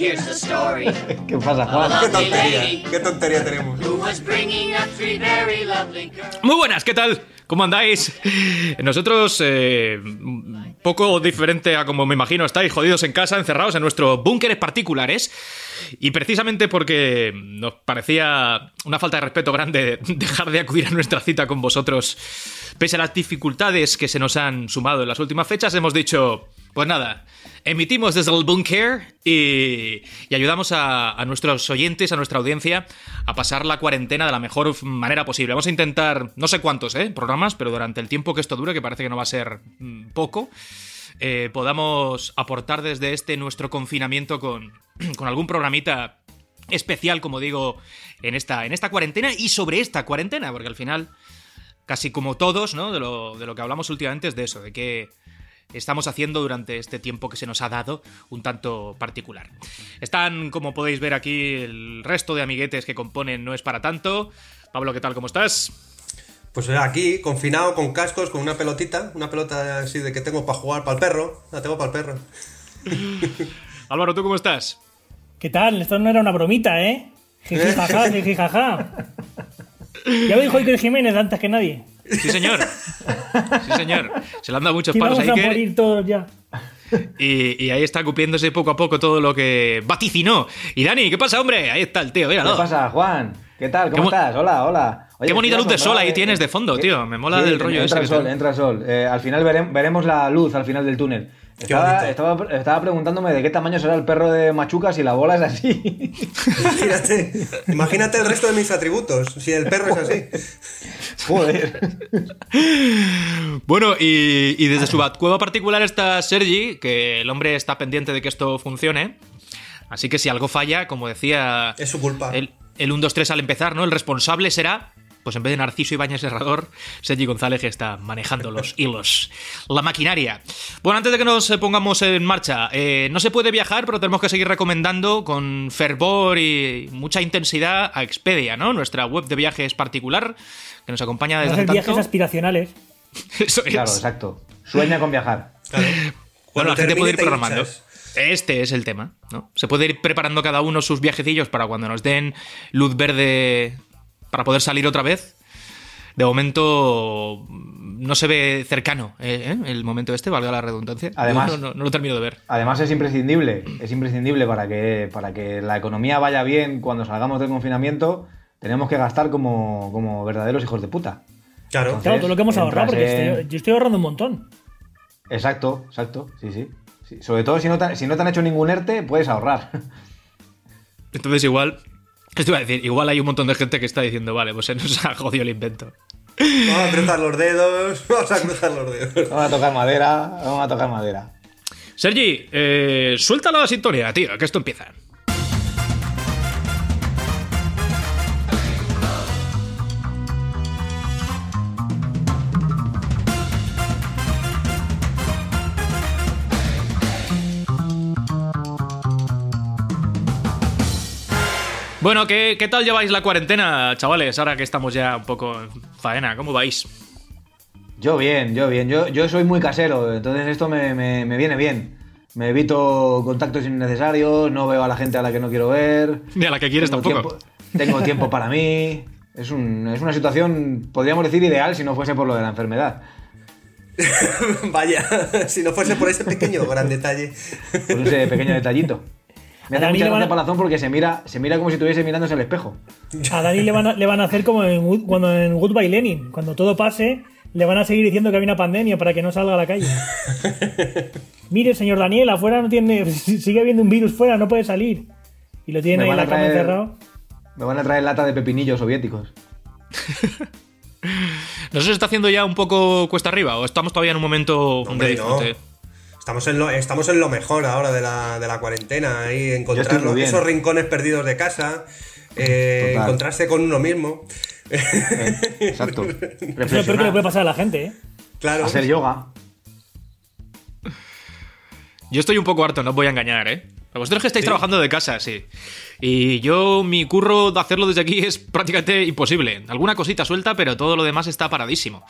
Here's the story. ¿Qué pasa, Juan? Qué tontería, qué tontería tenemos. Who was bringing up three very lovely girls. Muy buenas, ¿qué tal? ¿Cómo andáis? Nosotros, eh, poco diferente a como me imagino, estáis jodidos en casa, encerrados en nuestros búnkeres particulares. Y precisamente porque nos parecía una falta de respeto grande dejar de acudir a nuestra cita con vosotros, pese a las dificultades que se nos han sumado en las últimas fechas, hemos dicho, pues nada, emitimos desde el búnker y, y ayudamos a, a nuestros oyentes, a nuestra audiencia, a pasar la cuarentena de la mejor manera posible. Vamos a intentar, no sé cuántos ¿eh? programas, pero durante el tiempo que esto dure, que parece que no va a ser mm, poco, eh, podamos aportar desde este nuestro confinamiento con, con algún programita especial, como digo, en esta, en esta cuarentena y sobre esta cuarentena, porque al final, casi como todos, ¿no? De lo, de lo que hablamos últimamente es de eso, de que estamos haciendo durante este tiempo que se nos ha dado un tanto particular. Están, como podéis ver aquí, el resto de amiguetes que componen No es para tanto. Pablo, ¿qué tal? ¿Cómo estás? Pues aquí, confinado, con cascos, con una pelotita, una pelota así de que tengo para jugar, para el perro. La tengo para el perro. Álvaro, ¿tú cómo estás? ¿Qué tal? Esto no era una bromita, ¿eh? Jiji, jaja, jiji, jaja. Ya lo dijo Iker Jiménez antes que nadie. Sí, señor. Sí, señor. Se le han dado muchos Que palos vamos a Iker. morir todos ya. Y, y ahí está cupiéndose poco a poco todo lo que vaticinó. Y Dani, ¿qué pasa, hombre? Ahí está el tío, ¿Qué míralo. pasa, Juan? ¿Qué tal? ¿Cómo Qué estás? Hola, hola. Oye, Qué bonita luz de sol ahí tienes de fondo, ¿Qué? tío. Me mola del rollo entra ese que sol, te- entra sol. Eh, al final verem- veremos la luz al final del túnel. Estaba, estaba, estaba preguntándome de qué tamaño será el perro de Machuca si la bola es así. Imagínate, imagínate el resto de mis atributos, si el perro es así. Joder. Bueno, y, y desde su cueva particular está Sergi, que el hombre está pendiente de que esto funcione. Así que si algo falla, como decía Es su culpa. el, el 1, 2, 3 al empezar, ¿no? El responsable será, pues en vez de Narciso Ibáñez Herrador, Sergi González que está manejando los hilos, la maquinaria. Bueno, antes de que nos eh, pongamos en marcha, eh, no se puede viajar, pero tenemos que seguir recomendando con fervor y mucha intensidad a Expedia, ¿no? Nuestra web de viajes particular, que nos acompaña desde hace viajes tanto. aspiracionales. Eso es. Claro, exacto. Sueña con viajar. Claro. Bueno, la gente puede ir programando. Este es el tema, ¿no? Se puede ir preparando cada uno sus viajecillos para cuando nos den luz verde para poder salir otra vez. De momento no se ve cercano eh, ¿eh? el momento este, valga la redundancia. Además- no, no- no lo termino de ver. Además es imprescindible, es imprescindible para que, para que la economía vaya bien cuando salgamos del confinamiento, tenemos que gastar como, como verdaderos hijos de puta. Claro. Entonces- Claro, todo lo que hemos ahorrado, porque entras en- estoy- yo estoy ahorrando un montón. Exacto, exacto, sí, sí. Sí, Sobre todo si no, te, si no te han hecho ningún ERTE, puedes ahorrar. Entonces igual... ¿Qué te iba a decir? Igual hay un montón de gente que está diciendo, vale, pues se nos ha jodido el invento. Vamos a cruzar los dedos, vamos a cruzar los dedos. Vamos a tocar madera, vamos a tocar madera. Sergi, eh, suelta la sintonía, tío, que esto empieza. Bueno, ¿qué, qué tal lleváis la cuarentena, chavales? Ahora que estamos ya un poco en faena, ¿cómo vais? Yo bien, yo bien. Yo, yo soy muy casero, entonces esto me, me- me viene bien. Me evito contactos innecesarios, no veo a la gente a la que no quiero ver. Ni a la que quieres Tengo tampoco. tiempo- tengo tiempo para mí. Es, un- es una situación, podríamos decir, ideal si no fuese por lo de la enfermedad. Vaya, si no fuese por ese pequeño gran detalle. Por ese pequeño detallito. Me hace mucha gracia a- Palazón porque se mira, se mira como si estuviese mirándose al espejo. A Dani le van a, le van a hacer como en, cuando en Goodbye Lenin. Cuando todo pase, le van a seguir diciendo que hay una pandemia para que no salga a la calle. Mire, señor Daniel, afuera no tiene. Sigue habiendo un virus fuera, no puede salir. Y lo tiene Me ahí en la a cama traer- encerrado. Me van a traer lata de pepinillos soviéticos. ¿No se está haciendo ya un poco cuesta arriba o estamos todavía en un momento Hombre, de no. Estamos en, lo, estamos en lo mejor ahora de la, de la cuarentena, ahí encontrar los- esos rincones perdidos de casa, eh, encontrarse con uno mismo. Eh, exacto. Eso es lo peor que le puede pasar a la gente, ¿eh? Claro. Hacer yoga. Yo estoy un poco harto, no os voy a engañar, ¿eh? Vosotros que estáis trabajando de casa, sí. Y yo, mi curro de hacerlo desde aquí es prácticamente imposible. Alguna cosita suelta, pero todo lo demás está paradísimo.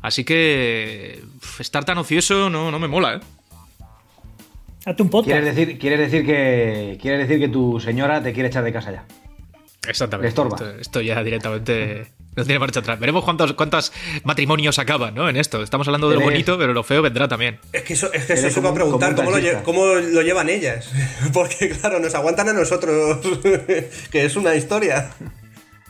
Así que estar tan ocioso no, no me mola, ¿eh? Hazte un podcast. Quieres decir, quieres decir que quieres decir que tu señora te quiere echar de casa ya. Exactamente. Le estorba. Esto, esto ya directamente no tiene marcha atrás. Veremos cuántos, cuántos matrimonios acaban, ¿no? En esto. Estamos hablando de lo bonito, pero lo feo vendrá también. Es que eso, es que eso se va a preguntar cómo lo, lle- cómo lo llevan ellas. Porque, claro, nos aguantan a nosotros, que es una historia.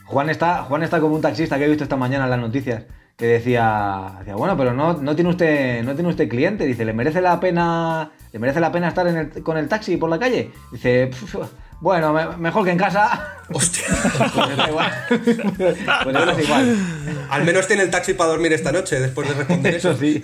Juan está, Juan está como un taxista que he visto esta mañana en las noticias que decía, decía bueno, pero no, no tiene usted, no tiene usted cliente. Dice, ¿le merece la pena, le merece la pena estar en el- con el taxi por la calle? Dice, "Pf, bueno, me- mejor que en casa. Hostia. Pues da igual. Pues esto es igual. Al menos tiene el taxi para dormir esta noche después de responder eso. Eso sí.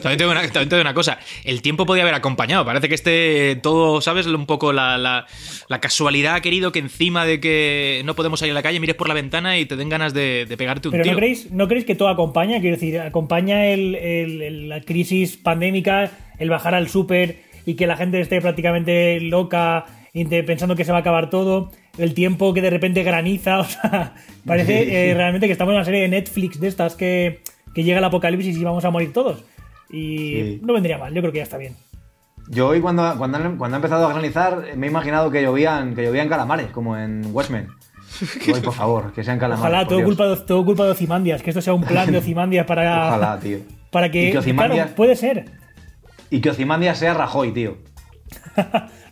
también, tengo una, también tengo una cosa. El tiempo podía haber acompañado. Parece que este todo, ¿sabes? Un poco la, la- la casualidad ha querido que encima de que no podemos salir a la calle, mires por la ventana y te den ganas de, de pegarte un Pero tiro. ¿no creéis, ¿no creéis que todo acompaña? Quiero decir, acompaña el- el- el- la crisis pandémica, el bajar al súper y que la gente esté prácticamente loca pensando que se va a acabar todo, el tiempo que de repente graniza, o sea, parece eh, realmente que estamos en una serie de Netflix de estas que, que llega el apocalipsis y vamos a morir todos. Y Sí. no vendría mal, yo creo que ya está bien. Yo hoy cuando, cuando, cuando ha empezado a granizar me he imaginado que llovían, que llovían calamares, como en Watchmen. Hoy, por favor, que sean calamares. Ojalá, todo Dios. culpa, de, todo culpa de Ocimandias, que esto sea un plan de Ocimandias para, Ojalá, tío. para que... Que Ozymandias- Claro, puede ser. Y que Ocimandia sea Rajoy, tío.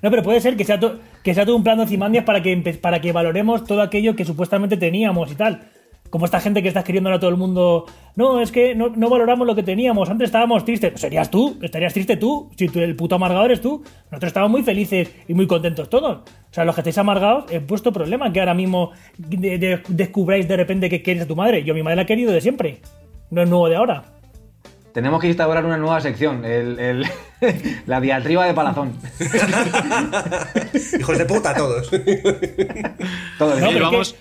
No, pero puede ser que sea, to- que sea todo un plan de Ozymandias para que, para que valoremos todo aquello que supuestamente teníamos y tal. Como esta gente que está escribiendo a todo el mundo, no, es que no, no valoramos lo que teníamos, antes estábamos tristes. Serías tú, estarías triste tú, si tú, el puto amargado eres tú. Nosotros estábamos muy felices y muy contentos todos. O sea, los que estáis amargados es vuestro problema que ahora mismo de- de- descubráis de repente que quieres a tu madre. Yo a mi madre la he querido de siempre, no es nuevo de ahora. Tenemos que instaurar una nueva sección, el, el- la diatriba de Palazón. Hijos de puta todos. Todo el No, vamos-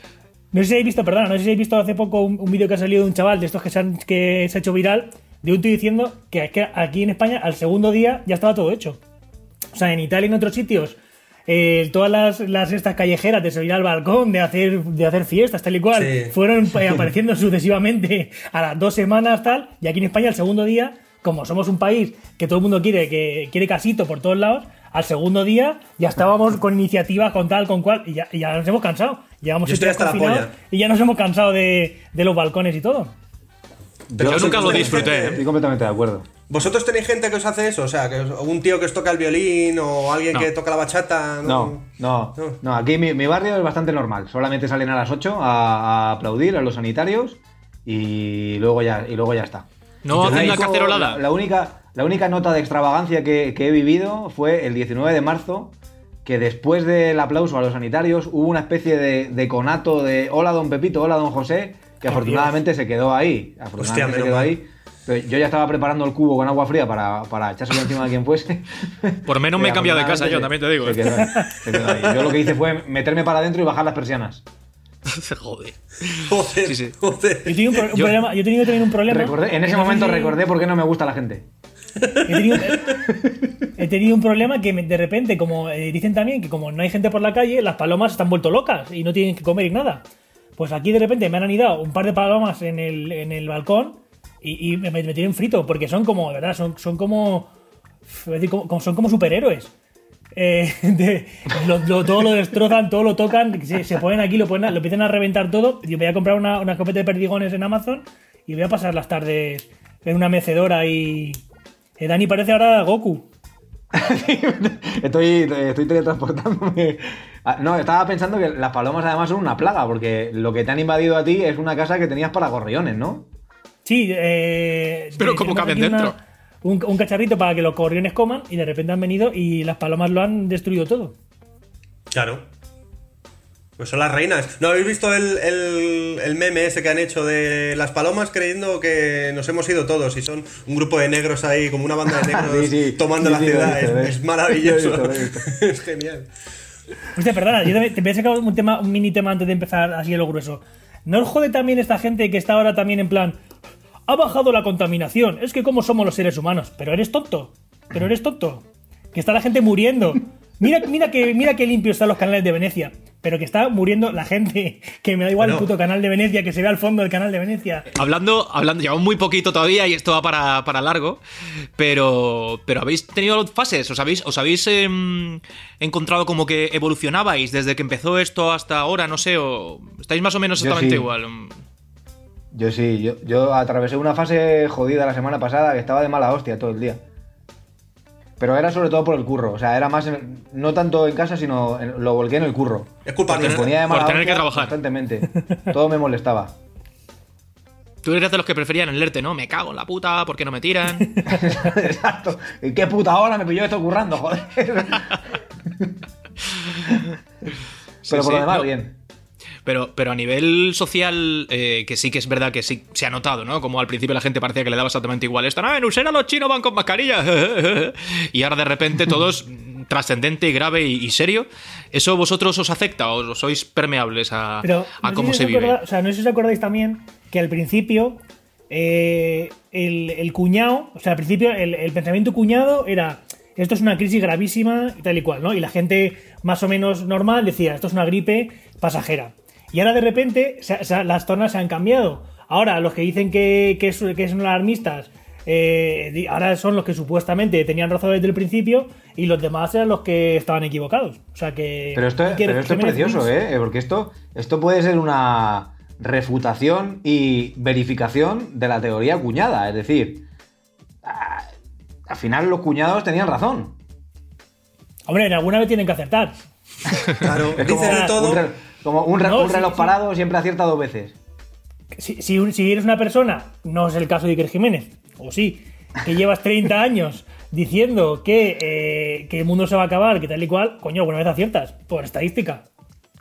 no sé si habéis visto, perdona, no sé si habéis visto hace poco un, un vídeo que ha salido de un chaval de estos que se, han- que se ha hecho viral, de un tío diciendo que, es que aquí en España al segundo día ya estaba todo hecho. O sea, en Italia y en otros sitios, eh, todas las, las estas callejeras de salir al balcón, de hacer, de hacer fiestas, tal y cual, Sí. fueron eh, apareciendo sucesivamente a las dos semanas, tal, y aquí en España al segundo día, como somos un país que todo el mundo quiere, que quiere casito por todos lados, al segundo día ya estábamos con iniciativas, con tal, con cual, y ya, y ya nos hemos cansado. Llevamos Yo estoy hasta la polla. y ya nos hemos cansado de, de los balcones y todo. Pero Yo nunca lo disfruté, ¿eh? Estoy completamente de acuerdo. ¿Vosotros tenéis gente que os hace eso? O sea, que un tío que os toca el violín o alguien No. que toca la bachata. No, no, No. no. Aquí mi, mi barrio es bastante normal. Solamente salen a las 8 a, a aplaudir a los sanitarios y luego ya, y luego ya está. No hacen único- cacerolada. La, la única, la única nota de extravagancia que, que he vivido fue el 19 de marzo, que después del aplauso a los sanitarios hubo una especie de, de conato de hola don Pepito, hola don José, que Por afortunadamente se quedó ahí. Afortunadamente Hostia, se quedó mal. ahí. Pero yo ya estaba preparando el cubo con agua fría para, para echárselo encima de quien fuese. Por menos me he cambiado de casa yo, también te digo. se quedó ahí, se quedó ahí. Yo lo que hice fue meterme para adentro y bajar las persianas. Joder. Joder, Sí, sí. joder. Yo he tenido un, pro- un Yo- problema, yo he tenido también un problema. Recordé- en ese momento si- recordé por qué no me gusta la gente. He tenido, he tenido un problema que de repente, como eh, dicen también, que como no hay gente por la calle, las palomas están vuelto locas y no tienen que comer y nada. Pues aquí de repente me han anidado un par de palomas en el, en el balcón y, me, tienen frito, porque son como, de verdad, son, son como, son como superhéroes. Eh, de- todo lo destrozan, todo lo tocan, se, se ponen aquí, lo, ponen, lo empiezan a reventar todo. Yo voy a comprar una, una escopeta de perdigones en Amazon y voy a pasar las tardes en una mecedora y... Eh, Dani parece ahora Goku. Estoy, estoy teletransportándome. Ah, No, estaba pensando que las palomas además son una plaga, porque lo que te han invadido a ti es una casa que tenías para gorriones, ¿no? Sí, eh, Pero ¿cómo tenemos caben una- dentro? un, un cacharrito para que los gorriones coman y de repente han venido y las palomas lo han destruido todo. Claro. Pues son las reinas. ¿No habéis visto el, el- el meme ese que han hecho de las palomas creyendo que nos hemos ido todos y son un grupo de negros ahí, como una banda de negros Sí, sí. tomando Sí, la ciudad? visto, es, maravilloso. Lo he visto, lo he es genial. Hostia, perdona, yo te voy a sacar un, tema, un mini tema antes de empezar así a lo grueso. ¿No os jode también esta gente que está ahora también en plan... Ha bajado la contaminación, es que como somos los seres humanos, pero eres tonto, pero eres tonto. Que está la gente muriendo. Mira, mira que, mira qué limpio están los canales de Venecia. pero que está muriendo la gente. Que me da igual Bueno. el puto canal de Venecia, que se ve al fondo del canal de Venecia. Hablando, hablando, llevamos muy poquito todavía y esto va para, para largo, pero, pero habéis tenido fases, os habéis, os habéis em, encontrado como que evolucionabais desde que empezó esto hasta ahora, no sé, o estáis más o menos exactamente sí. igual. Yo sí, yo, yo atravesé una fase jodida la semana pasada que estaba de mala hostia todo el día. Pero era sobre todo por el curro, o sea, era más, en- no tanto en casa, sino en- lo volqué en el curro. Es culpa mía. ponía de por tener que trabajar. Constantemente. Todo me molestaba. Tú eres de los que preferían el ERTE, ¿no? Me cago en la puta, ¿por qué no me tiran? Exacto. ¿Y qué puta hora me pilló esto currando, joder? Pero por sí, lo demás, no. bien. Pero, pero a nivel social, eh, que sí que es verdad que sí se ha notado, ¿no? Como al principio la gente parecía que le daba exactamente igual esto. No, en Usera los chinos van con mascarilla. y ahora de repente todos trascendente y grave y, y serio. ¿Eso vosotros os afecta o sois permeables a, Pero a no sé cómo si se vive? acorda- o sea, no sé si os acordáis también que al principio eh, el, el cuñado, o sea, al principio el, el pensamiento cuñado era esto es una crisis gravísima y tal y cual, ¿no? Y la gente más o menos normal decía esto es una gripe pasajera. Y ahora de repente se- se- las tornas se han cambiado. Ahora los que dicen que, que, es- que son alarmistas eh, ahora son los que supuestamente tenían razón desde el principio y los demás eran los que estaban equivocados. O sea que... Pero esto, pero esto es precioso, ¿eh? Porque esto, esto puede ser una refutación y verificación de la teoría cuñada. Es decir, al final los cuñados tenían razón. Hombre, en alguna vez tienen que acertar. Claro, de todo. Como un, re- No, un reloj sí. parado siempre acierta dos veces. Si, si, un- si eres una persona, no es el caso de Iker Jiménez, o sí, que llevas 30 años diciendo que, eh, que el mundo se va a acabar, que tal y cual, coño, alguna vez aciertas, por estadística.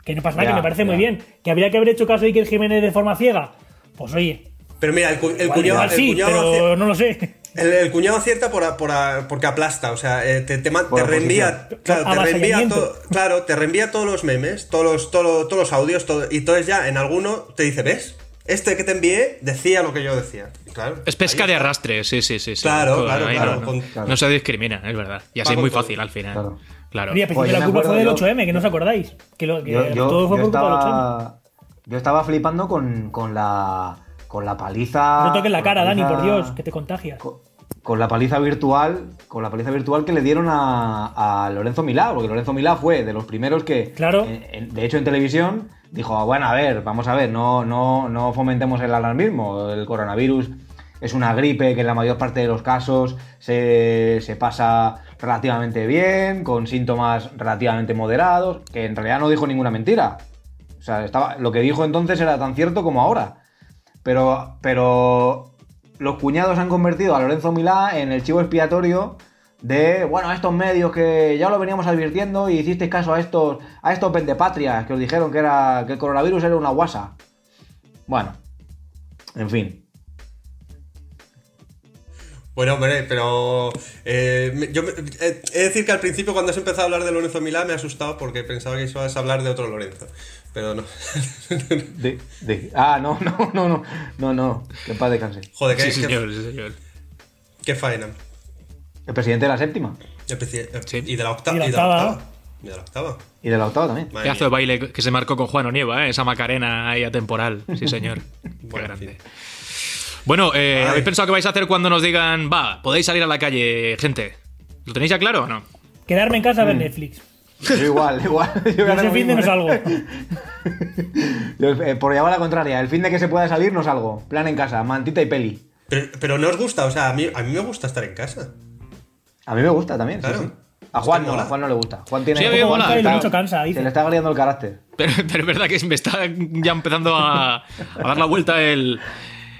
Que no pasa nada, Ya, que me parece ya. muy bien. Que habría que haber hecho caso de Iker Jiménez de forma ciega. Pues oye, Pero mira, el, cu- el igual, cuñado, igual el sí, cuñado pero acier- no lo sé. El- el cuñado acierta por, a- por a- porque aplasta, o sea, eh, te, te, te reenvía, claro, te reenvía todo, claro, te reenvía todos los memes, todos los, todos los, todos los audios, todo- y entonces ya en alguno te dice, ¿ves? Este que te envié decía lo que yo decía. Claro, Es pesca de arrastre, sí, sí, sí. sí. Claro, Joder, claro, ahí claro, No, no. con- claro. No se discrimina, es verdad. Y así es muy fácil al final. Claro. Claro. Oye, Pues la culpa fue del yo- 8M, que no os acordáis. Que, lo, que Yo, yo- todo fue yo por culpa del 8M. estaba, yo estaba flipando con, con la, con la paliza. No toques la cara, Dani, por Dios, que te contagias. con, con la paliza virtual, con la paliza virtual que le dieron a, a Lorenzo Milá, porque Lorenzo Milá fue de los primeros que, Claro. en- en- de hecho en televisión, dijo, "Ah, bueno, a ver, vamos a ver, no, no, no fomentemos el alarmismo, el coronavirus es una gripe que en la mayor parte de los casos se, se pasa relativamente bien, con síntomas relativamente moderados, que en realidad no dijo ninguna mentira. O sea, estaba, lo que dijo entonces era tan cierto como ahora. Pero, pero los cuñados han convertido a Lorenzo Milá en el chivo expiatorio de, bueno, estos medios que ya lo veníamos advirtiendo y hicisteis caso a estos, a estos pendepatrias que os dijeron que, era, que el coronavirus era una guasa. Bueno, en fin. Bueno, hombre, pero eh, eh, he de decir que al principio cuando has empezado a hablar de Lorenzo Milá me ha asustado porque pensaba que ibas a hablar de otro Lorenzo. Pero no. De- de- ah, no, no, no, no, no, no, que paz descanse. Joder, qué, Sí, señor, sí, señor. qué faena. El presidente de la séptima El preci- Sí. Y de la octava. Y de la octava. Y de la octava. y de la octava también. Madre Pedazo de mía. baile que se marcó con Juan Onieva, ¿eh? esa macarena ahí atemporal. Sí, señor. Qué grande. Bueno, eh. ¿habéis pensado qué vais a hacer cuando nos digan, va, podéis salir a la calle, gente? ¿Lo tenéis ya claro o no? Quedarme en casa a ver Netflix. Yo igual, igual. Yo Yo ese fin de no salgo. Yo, eh, por llevar la contraria, el fin de que se pueda salir no salgo. Plan en casa, mantita y peli. Pero, pero no os gusta, o sea, a mí, a mí me gusta estar en casa. A mí me gusta también, Claro. sí. A Juan no, a Juan no le gusta. Juan tiene Sí, a mí me Juan mola. Está- mucho cansa, Se dice. le está agriando el carácter. Pero, pero es verdad que me está ya empezando a, a dar la vuelta el,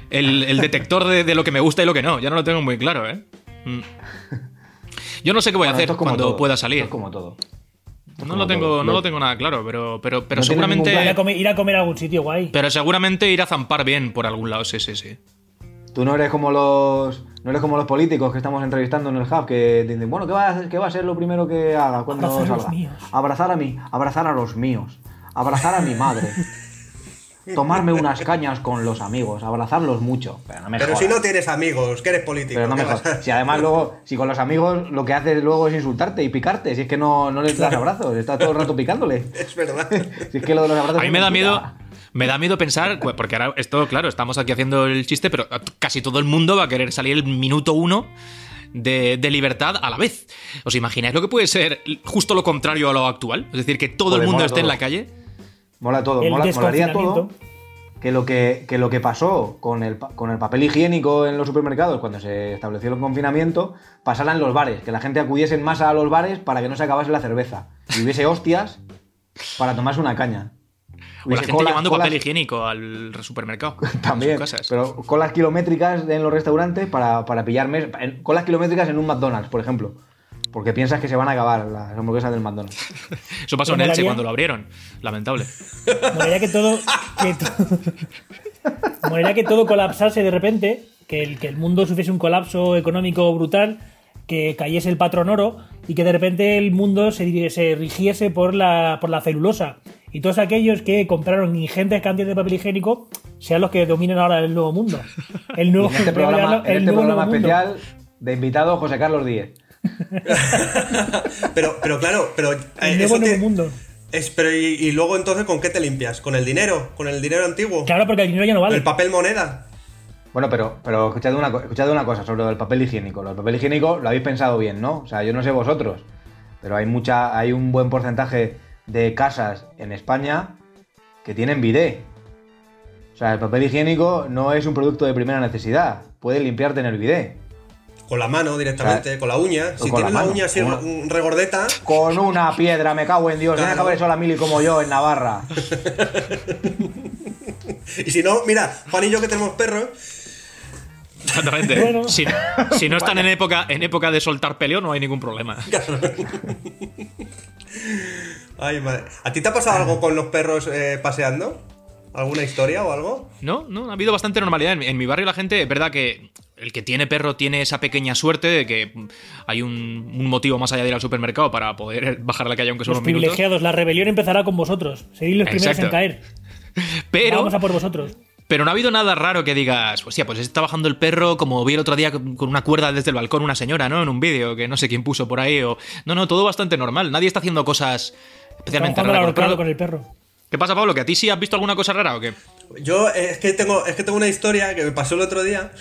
el- el detector de, de lo que me gusta y lo que no. Ya no lo tengo muy claro, ¿eh? Mm. Yo no sé qué voy a hacer esto es como cuando todo, pueda esto salir. es como todo. No como lo tengo, todo. no Lo- tengo nada claro, pero, pero, pero No seguramente. Ir a, comer, ir a comer a algún sitio guay. Pero seguramente ir a zampar bien por algún lado, sí, sí, sí. Tú no eres como los no eres como los políticos que estamos entrevistando en el hub que dicen, bueno, ¿qué va a, hacer- qué va a ser lo primero que haga cuando Abrazar a los salga? míos. Abrazar a mí, abrazar a los míos, abrazar a mi madre. tomarme unas cañas con los amigos, abrazarlos mucho. Pero no me Pero jodas. si no tienes amigos, que eres político. Pero no me ¿qué vas a- jodas. Si además luego, si con los amigos lo que haces luego es insultarte y picarte, si es que no, no les das abrazos, estás todo el rato picándole. Es verdad. Si es que lo de los abrazos. A mí me da miedo. Me da miedo pensar, porque ahora esto, claro, estamos aquí haciendo el chiste, pero casi todo el mundo va a querer salir el minuto uno de, de libertad a la vez. ¿Os imagináis lo que puede ser justo lo contrario a lo actual? Es decir, que todo el mundo esté en la calle. Mola todo, El mola, molaría todo. Que lo que, que lo que pasó con el, con el papel higiénico en los supermercados cuando se estableció el confinamiento pasara en los bares, que la gente acudiese en masa a los bares para que no se acabase la cerveza y hubiese hostias para tomarse una caña. O la gente colas- llevando colas- papel higiénico al supermercado. También, casas. pero colas kilométricas en los restaurantes para, para pillar mes- colas kilométricas en un McDonald's, por ejemplo. Porque piensas que se van a acabar las hamburguesas del McDonald's. Eso pasó en Elche cuando lo abrieron. Lamentable. Molaría que todo. Que to- que todo colapsase de repente, que el, que el mundo sufriese un colapso económico brutal, que cayese el patrón oro y que de repente el mundo se, se rigiese por la, por la celulosa. Y todos aquellos que compraron ingentes cantidades de papel higiénico sean los que dominen ahora el nuevo mundo. El nuevo, En este programa, en este nuevo programa nuevo mundo. especial de invitado José Carlos Díez. Pero, pero claro, pero. eh, El eso mundo. Es, pero y, y luego entonces, ¿con qué te limpias? ¿Con el dinero? ¿Con el dinero antiguo? Claro, porque el dinero ya no vale. ¿El papel moneda? Bueno, pero, pero escuchad, una, escuchad una cosa sobre el papel higiénico. Del papel higiénico lo habéis pensado bien, ¿no? O sea, yo no sé vosotros, pero hay mucha, hay un buen porcentaje de casas en España que tienen bidet. O sea, el papel higiénico no es un producto de primera necesidad. Puedes limpiarte en el bidet. Con la mano directamente, con la uña. Si con la tienes la, mano, uña así mm, regordeta, Con una piedra, me cago en Dios. Claro. Deja ver sola Mili como yo en Navarra. y si no, mira, Juan y yo que tenemos perros, Exactamente. Bueno. Si, si no están en época, en época de soltar peleo, no hay ningún problema. Ay, madre. ¿A ti te ha pasado algo con los perros eh, paseando? ¿Alguna historia o algo? No, no, ha habido bastante normalidad. En, en mi barrio la gente, es verdad que el que tiene perro tiene esa pequeña suerte de que hay un, un motivo más allá de ir al supermercado para poder bajar la calle aunque son Los privilegiados, la rebelión empezará con vosotros. Seréis los primeros en caer. Pero, Vamos a por vosotros. pero no ha habido nada raro que digas, hostia, pues está bajando el perro como vi el otro día con una cuerda desde el balcón una señora, ¿no? En un vídeo que no sé quién puso por ahí. O... No, no, todo bastante normal. Nadie está haciendo cosas especialmente raras. con con el perro. ¿Qué pasa, Pablo? ¿Que a ti sí has visto alguna cosa rara o qué? Yo eh, es que tengo, es que tengo una historia que me pasó el otro día,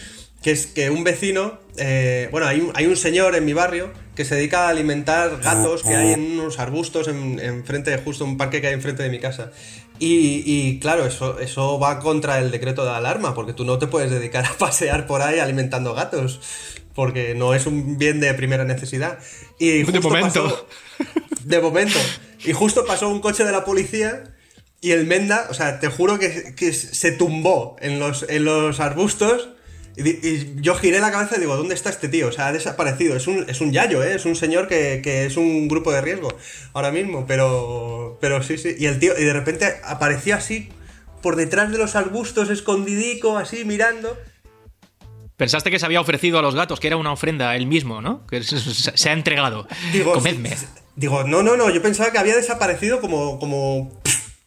que es que un vecino, eh, bueno, hay un, hay un señor en mi barrio que se dedica a alimentar gatos que hay en unos arbustos en, en frente de justo un parque que hay enfrente de mi casa. Y, y, claro, eso, eso va contra el decreto de alarma, porque tú no te puedes dedicar a pasear por ahí alimentando gatos, porque no es un bien de primera necesidad. Y De momento. pasó- de momento. Y justo pasó un coche de la policía y el Menda, o sea, te juro que, que se tumbó en los, en los arbustos. Y, yo giré la cabeza y digo, ¿dónde está este tío? O sea, ha desaparecido. Es un, es un yayo, ¿eh? Es un señor que, que es un grupo de riesgo ahora mismo. Pero, pero sí, sí. Y el tío, y de repente aparecía así, por detrás de los arbustos, escondidico, así, mirando. Pensaste que se había ofrecido a los gatos, que era una ofrenda él mismo, ¿no? Que se ha entregado. Digo, Comedme. Digo, no, no, no, yo pensaba que había desaparecido como, como,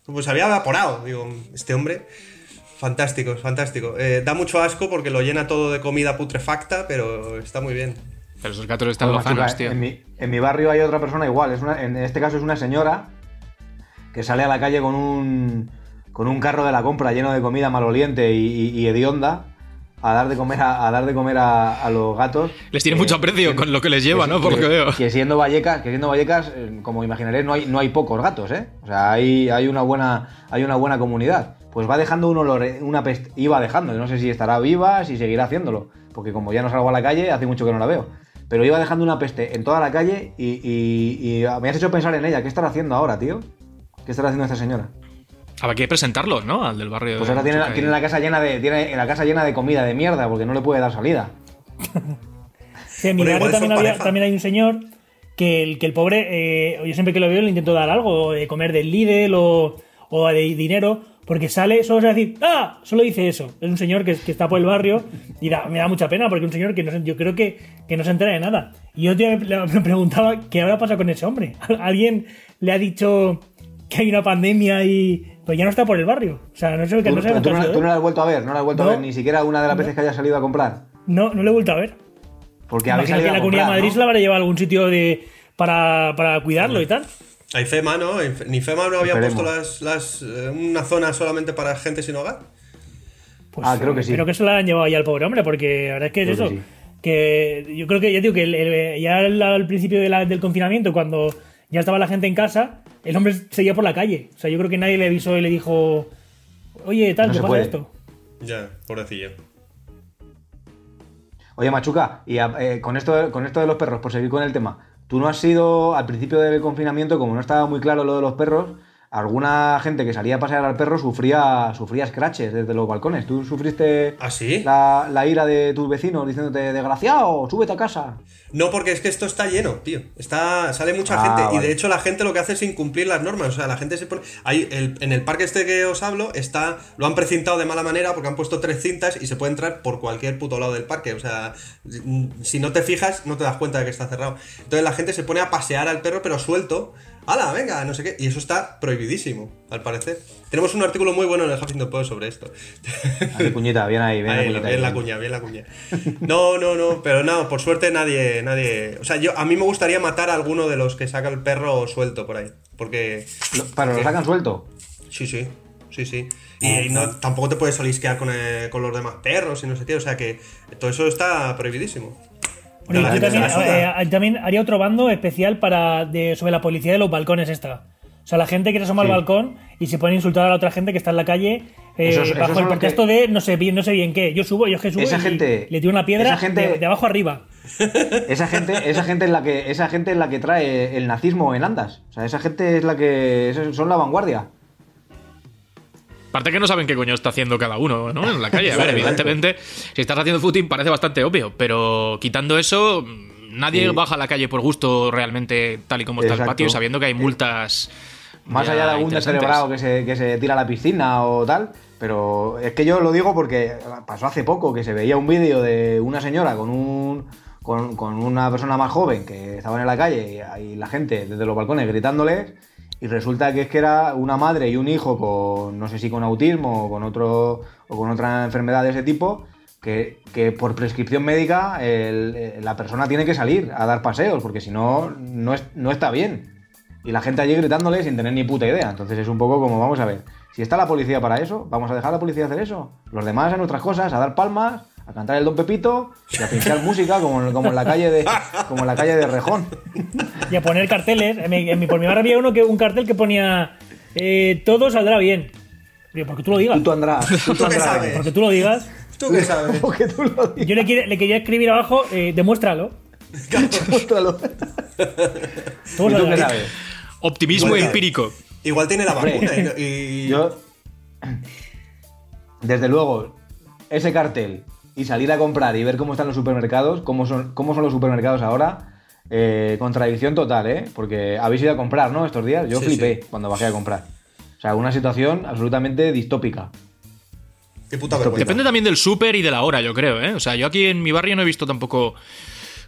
como se había evaporado. Digo, este hombre, fantástico, fantástico. Eh, da mucho asco porque lo llena todo de comida putrefacta, pero está muy bien. Pero esos gatos están lozanos, machuca, tío. en, mi, en mi barrio hay otra persona igual. Es una- en este caso es una señora que sale a la calle con un, con un carro de la compra lleno de comida maloliente y, y- y hedionda a dar de comer a, a dar de comer a, a los gatos. Les tiene Eh, mucho aprecio con lo que les lleva, que- ¿no? Por lo que veo. Que siendo Vallecas, que siendo Vallecas, eh, como imaginaréis, no hay, no hay pocos gatos, ¿eh? O sea, hay, hay una buena, hay una buena comunidad. Pues va dejando un olor, eh, una peste, iba dejando, no sé si estará viva, si seguirá haciéndolo, porque como ya no salgo a la calle, hace mucho que no la veo. Pero iba dejando una peste en toda la calle y, y- y me has hecho pensar en ella. ¿Qué estará haciendo ahora, tío? ¿Qué estará haciendo esta señora? Habrá que presentarlos, ¿no? Al del barrio. Pues ahora tiene, la- tiene la casa llena de, tiene la casa llena de comida de mierda, porque no le puede dar salida. Sí, en mi Bueno, barrio también, había- también hay un señor que el, que el pobre, eh, yo siempre que lo veo le intento dar algo, de comer del Lidl o, o de dinero, porque sale solo a decir, ¡ah! Solo dice eso. Es un señor que, que está por el barrio y da- me da mucha pena porque es un señor que no se- yo creo que, que no se entera de nada. Y yo te- me, preguntaba qué habrá pasado con ese hombre. ¿Alguien le ha dicho, que hay una pandemia y. Pues ya no está por el barrio. O sea, no sé ¿Tú, no sé tú no, tú no la has vuelto a ver, no la has vuelto No. a ver ni siquiera una de las veces que hayas salido a comprar. No, no lo he vuelto a ver. Porque habéis Imagino que salido la a comunidad de Madrid se la habrá llevado a algún sitio de para, para cuidarlo y tal. Hay FEMA, ¿no? Ni FEMA no había Esperemos. puesto las, las, eh, una zona solamente para gente sin hogar. Pues, Ah, creo que sí. Creo que se la han llevado ya al pobre hombre, porque la verdad es que es Creo que eso. sí. Que yo creo que, ya digo, que el- el- ya al, principio de la- del confinamiento, cuando ya estaba la gente en casa, el hombre seguía por la calle. O sea, yo creo que nadie le avisó y le dijo, oye, tal, No ¿qué pasa puede. esto? Ya, pobrecillo. Oye, Machuca, y a- eh, con, esto, con esto de los perros, por seguir con el tema, ¿tú no has sido, al principio del confinamiento, como no estaba muy claro lo de los perros, alguna gente que salía a pasear al perro sufría, sufría scratches desde los balcones? ¿Tú sufriste ¿Ah, sí? la, la ira de tus vecinos diciéndote, desgraciado, súbete a casa? No, porque es que esto está lleno, tío. Está, sale mucha Ah, gente y de hecho la gente lo que hace es incumplir las normas. O sea, la gente se pone. Hay el- en el parque este que os hablo, está. Lo han precintado de mala manera porque han puesto tres cintas y se puede entrar por cualquier puto lado del parque. O sea, si no te fijas, no te das cuenta de que está cerrado. Entonces la gente se pone a pasear al perro, pero suelto. ¡Hala, venga! No sé qué. Y eso está prohibidísimo, al parecer. Tenemos un artículo muy bueno en el Huffington Post sobre esto. Ahí, puñita, bien ahí, bien, Ahí, la bien ahí. la cuña, bien la cuña. No, no, no, pero no, por suerte nadie, nadie. O sea, yo a mí me gustaría matar a alguno de los que saca el perro suelto por ahí. Porque. Lo- ¿Pero lo sacan suelto? Sí, sí. Sí, sí. Y, no, tampoco te puedes olisquear con, eh, con los demás perros y no sé qué. O sea que todo eso está prohibidísimo. Yo también, suda. eh, también haría otro bando especial para de, sobre la policía de los balcones esta. O sea, la gente que se asoma Sí. al balcón y se pone a insultar a la otra gente que está en la calle eh, esos bajo el pretexto que- de no sé bien, no sé bien qué. Yo subo, yo es que subo Esa y gente- le tiro una piedra gente- de, de abajo arriba. Esa gente, esa gente es la que, esa gente es la que trae el nazismo en andas. O sea, esa gente es la que son la vanguardia. Aparte que no saben qué coño está haciendo cada uno, ¿no? En la calle. A ver, Exacto, evidentemente, si estás haciendo footing parece bastante obvio, pero quitando eso, nadie Sí. baja a la calle por gusto realmente tal y como está el Exacto. patio, sabiendo que hay multas. Más allá de algún descerebrado que se, que se tira a la piscina o tal. Pero es que yo lo digo porque pasó hace poco que se veía un vídeo de una señora con un. Con, con una persona más joven que estaban en la calle y, y la gente desde los balcones gritándoles y resulta que es que era una madre y un hijo con no sé si con autismo o con otro o con otra enfermedad de ese tipo que, que por prescripción médica eh, la persona tiene que salir a dar paseos porque si no no, es- no está bien y la gente allí gritándole sin tener ni puta idea. Entonces es un poco como, vamos a ver, si está la policía para eso, vamos a dejar a la policía hacer eso. Los demás a nuestras cosas, a dar palmas, a cantar el Don Pepito y a pinchar música como, en- como en la calle de como en la calle de Rejón. Y a poner carteles. En mi, en mi- por mi barrio había uno que, un cartel que ponía eh, todo saldrá bien. Digo, porque tú lo digas. Tú András, tú ¿Tú qué András. sabes? Porque tú lo digas. ¿Tú qué sabes? Porque tú lo digas. Yo le, quiere- le quería escribir abajo, eh, demuéstralo. Muéstralo. Todo ¿Y tú qué sabes? Optimismo Igual empírico. Igual tiene la vacuna y. y- Yo, desde luego, ese cartel y salir a comprar y ver cómo están los supermercados, cómo son, cómo son los supermercados ahora, eh, contradicción total, ¿eh? Porque habéis ido a comprar, ¿no? Estos días. Yo Sí, flipé sí. cuando bajé a comprar. O sea, una situación absolutamente distópica. Qué puta vergüenza. Depende también del súper y de la hora, yo creo, ¿eh? O sea, yo aquí en mi barrio no he visto tampoco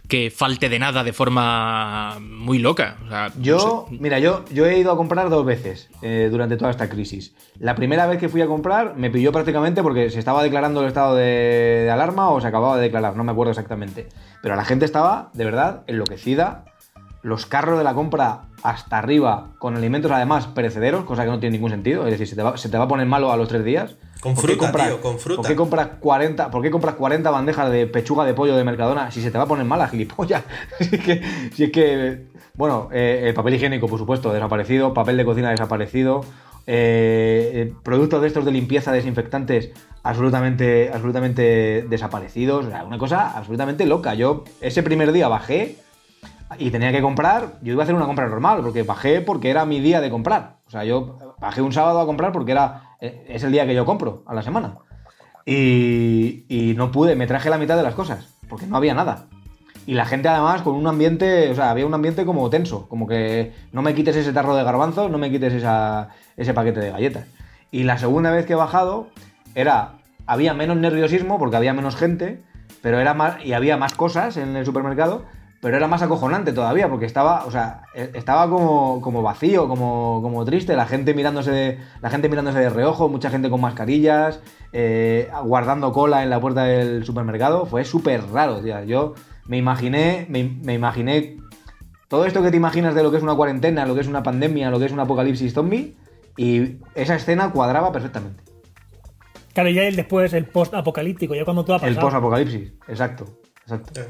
que falte de nada de forma muy loca. O sea, Yo, no sé. mira, yo, yo he ido a comprar dos veces eh, durante toda esta crisis. La primera vez que fui a comprar me pilló prácticamente porque se estaba declarando el estado de, de alarma o se acababa de declarar, no me acuerdo exactamente. Pero la gente estaba, de verdad, enloquecida. Los carros de la compra hasta arriba, con alimentos además perecederos, cosa que no tiene ningún sentido. Es decir, se te va, se te va a poner malo a los tres días. Con ¿Por qué fruta, tío, con fruta. ¿por qué, compras 40, ¿Por qué compras 40 bandejas de pechuga de pollo de Mercadona si se te va a poner mala, gilipollas? si, es que, si es que, bueno, eh, el papel higiénico, por supuesto, desaparecido, papel de cocina desaparecido, eh, eh, productos de estos de limpieza, desinfectantes, absolutamente, absolutamente desaparecidos. O sea, una cosa absolutamente loca. Yo ese primer día bajé y tenía que comprar, yo iba a hacer una compra normal, porque bajé porque era mi día de comprar. O sea, yo bajé un sábado a comprar porque era es el día que yo compro a la semana. Y, y no pude, me traje la mitad de las cosas, porque no había nada. Y la gente además con un ambiente, o sea, había un ambiente como tenso, como que no me quites ese tarro de garbanzos, no me quites esa- ese paquete de galletas. Y la segunda vez que he bajado era, había menos nerviosismo porque había menos gente, pero era más, y había más cosas en el supermercado, pero era más acojonante todavía, porque estaba, o sea, e- estaba como, como vacío, como, como triste, la gente mirándose de, la gente mirándose de reojo, mucha gente con mascarillas, eh, guardando cola en la puerta del supermercado, fue súper raro, tío. Yo me imaginé, me, me imaginé todo esto que te imaginas de lo que es una cuarentena, lo que es una pandemia, lo que es un apocalipsis zombie, y esa escena cuadraba perfectamente. Claro, ya el después, el post-apocalíptico, ya cuando todo ha El pasado. post-apocalipsis, exacto, exacto. Eh,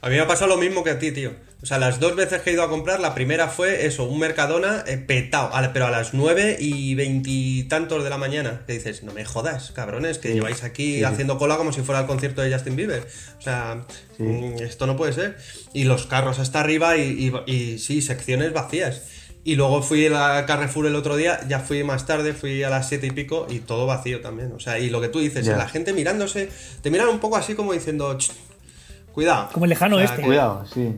A mí me ha pasado lo mismo que a ti, tío. O sea, las dos veces que he ido a comprar, la primera fue eso, un Mercadona eh, petado, a la- pero a las 9 y veintitantos de la mañana. Que dices, no me jodas, cabrones, que lleváis aquí haciendo cola como si fuera el concierto de Justin Bieber. O sea, mm, esto no puede ser. Y los carros hasta arriba y, y- y sí, secciones vacías. Y luego fui a la Carrefour el otro día, ya fui más tarde, fui a las siete y pico y todo vacío también. O sea, y lo que tú dices, Ya. la gente mirándose, te miran un poco así como diciendo, "Ch, cuidado. Como el lejano O sea, este. Cuidado, sí.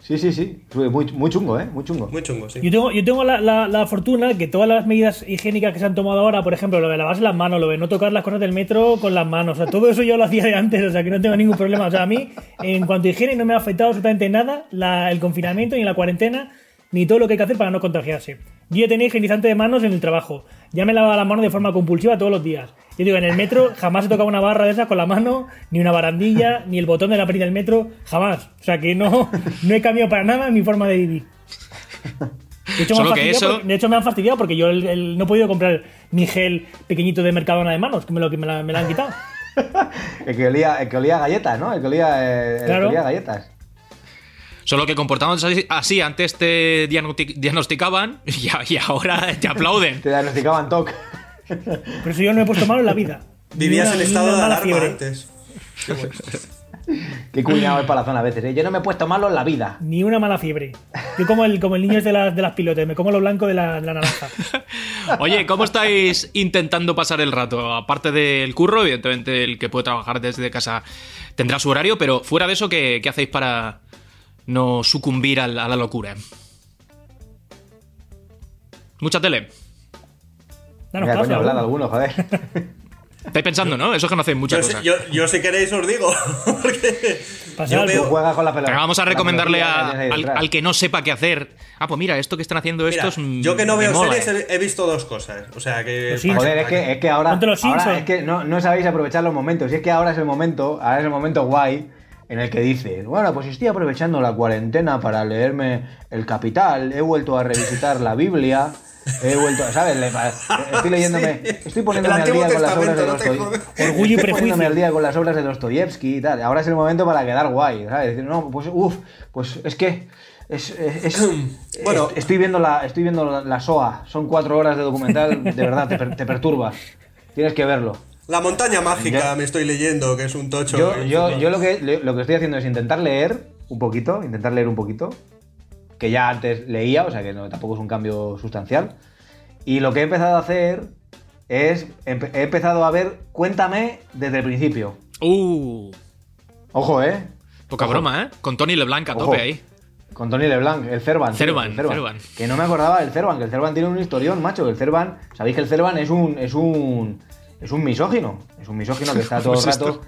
Sí, sí, sí. Muy, muy chungo, ¿eh? Muy chungo. Muy chungo, sí. Yo tengo, yo tengo la, la- la fortuna que todas las medidas higiénicas que se han tomado ahora, por ejemplo, lo de lavarse las manos, lo de no tocar las cosas del metro con las manos, o sea, todo eso yo lo hacía de antes, o sea, que no tengo ningún problema. O sea, a mí, en cuanto a higiene, no me ha afectado absolutamente nada la- el confinamiento ni la cuarentena, ni todo lo que hay que hacer para no contagiarse. Yo tenía higienizante de manos en el trabajo. Ya me lavaba las manos de forma compulsiva todos los días. Yo digo, en el metro jamás he tocado una barra de esas con la mano, ni una barandilla, ni el botón de la perilla del metro, jamás. O sea que no, no he cambiado para nada mi forma de vivir. De hecho, me Solo han que fastidiado eso- porque- de hecho, me han fastidiado porque yo el- el- no he podido comprar mi gel pequeñito de Mercadona de manos, que me lo, que me la, me la han quitado. El que olía, el que olía a galletas, ¿no? El que olía, eh, el Claro. que olía a galletas. Solo que comportándote así, antes te diagnosti- diagnosticaban y, ahora te aplauden. Te diagnosticaban TOC. Por eso yo no he puesto malo en la vida. Vivías una- el estado de mala alarma fiebre. antes. Qué bueno. Qué cuñado es para la zona a veces, ¿eh? Yo no me he puesto malo en la vida. Ni una mala fiebre. Yo como el, como el niño es de, las de las pilotes, me como lo blanco de la, de la naranja. Oye, ¿cómo estáis intentando pasar el rato? Aparte del curro, evidentemente el que puede trabajar desde casa tendrá su horario, pero fuera de eso, ¿qué, qué hacéis para no sucumbir al- a la locura? Mucha tele. Danos Mira, paso, coño, alguno, joder. Estáis pensando, ¿no? Eso es que no hacéis muchas Yo, si, cosas. yo, yo si queréis os digo. Porque yo veo, juegas con la pelota. Venga, vamos a recomendarle a- al, que no sepa qué hacer. Ah, pues mira, esto que están haciendo mira, estos. mm, yo que no veo mola, series eh. he, visto dos cosas. O sea que. Joder, es que, es que ahora, es que no, no sabéis aprovechar los momentos. Y es que ahora es el momento, ahora es el momento guay en el que dices, bueno, pues estoy aprovechando la cuarentena para leerme El Capital, he vuelto a revisitar la Biblia, he vuelto, ¿sabes? Le- estoy leyéndome, estoy poniéndome al día con las obras de Dostoyevsky. Orgullo y Estoy poniéndome al día con las obras de Dostoyevsky y tal. Ahora es el momento para quedar guay, ¿sabes? Decir, no, pues uff, pues es que es, es- es- Bueno. est- estoy viendo la estoy viendo la, la SOA, son cuatro horas de documental, de verdad te, per- te perturba. Tienes que verlo. La montaña mágica me estoy leyendo, que es un tocho. Yo, que- yo, yo lo, que, lo que estoy haciendo es intentar leer un poquito, intentar leer un poquito, que ya antes leía, o sea que no, tampoco es un cambio sustancial. Y lo que he empezado a hacer es, empe- he empezado a ver Cuéntame desde el principio. Uh, Ojo, ¿eh? poca Ojo. broma, ¿eh? Con Tony LeBlanc a Ojo. tope ahí. Con Tony LeBlanc, el Cervan. tío, Cervan, el Cervan. Que no me acordaba del Cervan, que el Cervan tiene un historión, macho. Que el Cervan, sabéis que el Cervan es un, es un, es un misógino. Es un misógino que está todo el ¿Cómo es rato,